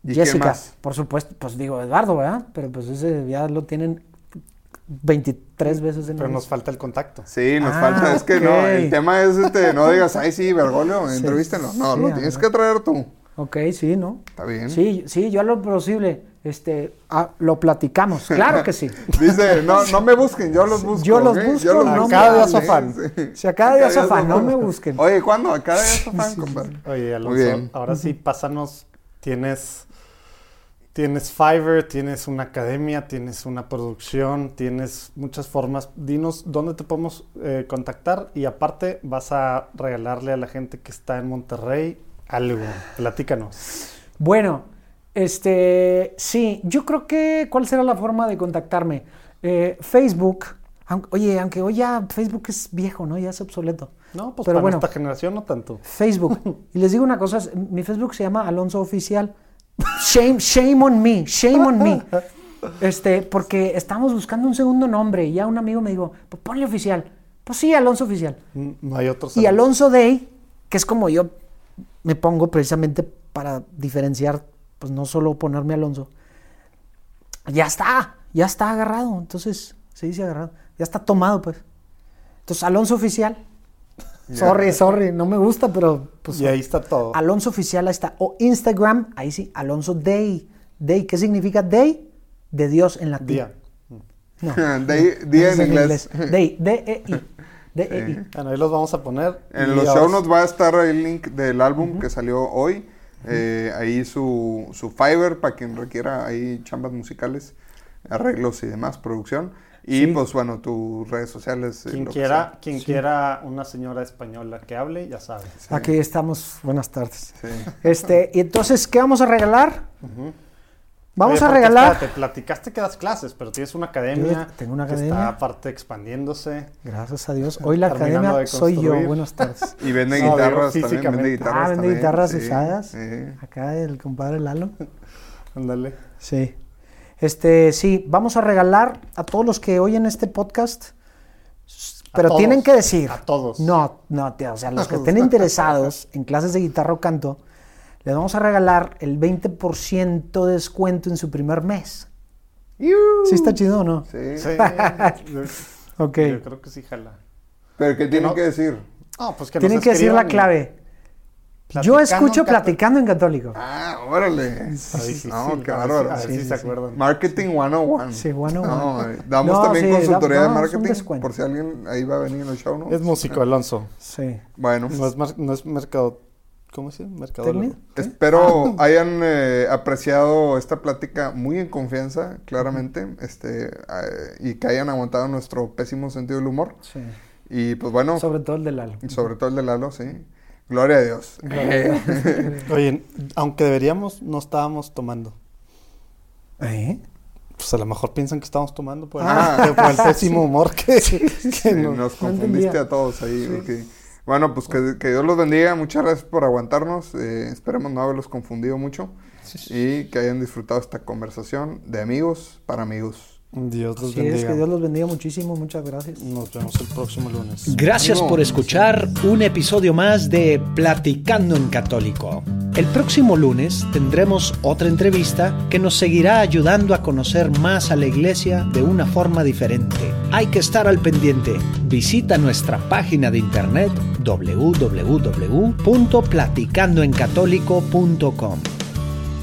¿Y quién Jessica, más? por supuesto, pues digo Eduardo, ¿verdad? Pero pues ese ya lo tienen 23 veces en Pero nos falta el contacto. Sí, nos Ah, falta. Es que no, el tema es este, no digas, ay, sí, Bergoglio, Sí, entrevístenlo. No, sí, lo tienes ver. que traer tú. Ok, sí, ¿no? Está bien. Sí, sí, yo a lo posible, este, ah, lo platicamos, claro que sí. Dice, no, no me busquen, yo los busco. Yo los busco, Yo los no busco. Cada día sofán. Sí. Si a cada día sofán, no me busquen. Oye, ¿cuándo? A cada día sofán, compadre. Oye, Muy Alonso, bien. ahora sí, pásanos. Tienes, tienes Fiverr, tienes una academia, tienes una producción, tienes muchas formas. Dinos dónde te podemos eh, contactar y aparte vas a regalarle a la gente que está en Monterrey algo. Platícanos. Bueno, este, sí, yo creo que, ¿cuál será la forma de contactarme? Eh, Facebook, aunque- oye, aunque hoy ya Facebook es viejo, ¿no? Ya es obsoleto. No, pues Pero para bueno. esta generación no tanto. Facebook. Y les digo una cosa, mi Facebook se llama Alonso Oficial. Shame, shame on me, shame on me. Este, porque estábamos buscando un segundo nombre y ya un amigo me dijo, pues ponle oficial. Pues sí, Alonso Oficial. Mm, No hay otros. Y Alonso Day, que es como yo me pongo precisamente para diferenciar, pues no solo ponerme Alonso. Ya está, ya está agarrado. Entonces, se dice agarrado. Ya está tomado, pues. Entonces, Alonso Oficial. Sorry, sorry, no me gusta, pero pues. Y ahí está todo. Alonso Oficial, ahí está. O Instagram, ahí sí, Alonso Day. Day, ¿qué significa Day? De Dios en latín. Día. No. Day- día en inglés. Day, D-E-I. D-E-I. Bueno, ahí los vamos a poner. En Y los show nos va a estar el link del álbum que salió hoy. Eh, ahí su, su Fiverr para quien requiera ahí chambas musicales, arreglos y demás, producción. Y Sí. pues bueno, tus redes sociales. eh, Quien que quiera, quien quiera una señora española que hable, ya sabe. Aquí estamos. Buenas tardes. Sí. Este, y entonces, ¿qué vamos a regalar? Vamos Oye, a regalar. espérate, platicaste que das clases, pero tienes una academia. Yo tengo una Que academia. está aparte expandiéndose. Gracias a Dios. Hoy la academia de soy yo. Buenas tardes. Y vende No, guitarras digo, también. Vende guitarras. Ah, vende también, guitarras sí, usadas. sí. Acá el compadre Lalo. Ándale. Sí. Este, sí, vamos a regalar a todos los que oyen este podcast. Pero todos, tienen que decir. a todos. No, no, tío, o sea, los que estén interesados en clases de guitarra o canto, les vamos a regalar el 20% de descuento en su primer mes. ¿Sí está chido o no? Sí. Sí. Ok. Yo creo que sí, jala. Pero ¿qué tienen no- que decir? No, pues que Tienen nos que decir la clave. Yo escucho platicando en católico. Ah, órale. Sí, No, a ver ver Sí, se acuerdan. Marketing 101. Sí, 101. No, eh, damos No, también sí, consultoría da- de marketing. Por si alguien ahí va a venir en el show, ¿no? Es músico, Alonso. Sí. Bueno, No es, mar- no es mercado. ¿Cómo se llama? Mercadólogo. Espero hayan eh, apreciado esta plática muy en confianza, claramente, este, eh, y que hayan aguantado nuestro pésimo sentido del humor. sí. Y pues bueno, Sobre todo el de Lalo. sobre todo el de Lalo, sí. Gloria a Dios. Oye, aunque deberíamos, no estábamos tomando. ¿Eh? Pues a lo mejor piensan que estamos tomando por, Ah. el, por el pésimo humor que, que Sí, nos- nos no confundiste a todos ahí. Bueno, pues que, que Dios los bendiga. Muchas gracias por aguantarnos. eh, esperemos no haberlos confundido mucho. Y que hayan disfrutado esta conversación de amigos para amigos. Dios los Así es, bendiga. que Dios los bendiga muchísimo, muchas gracias. Nos vemos el próximo lunes. Gracias por escuchar un episodio más de Platicando en Católico. El próximo lunes tendremos otra entrevista que nos seguirá ayudando a conocer más a la iglesia de una forma diferente. Hay que estar al pendiente. Visita nuestra página de internet www.platicandoencatólico.com.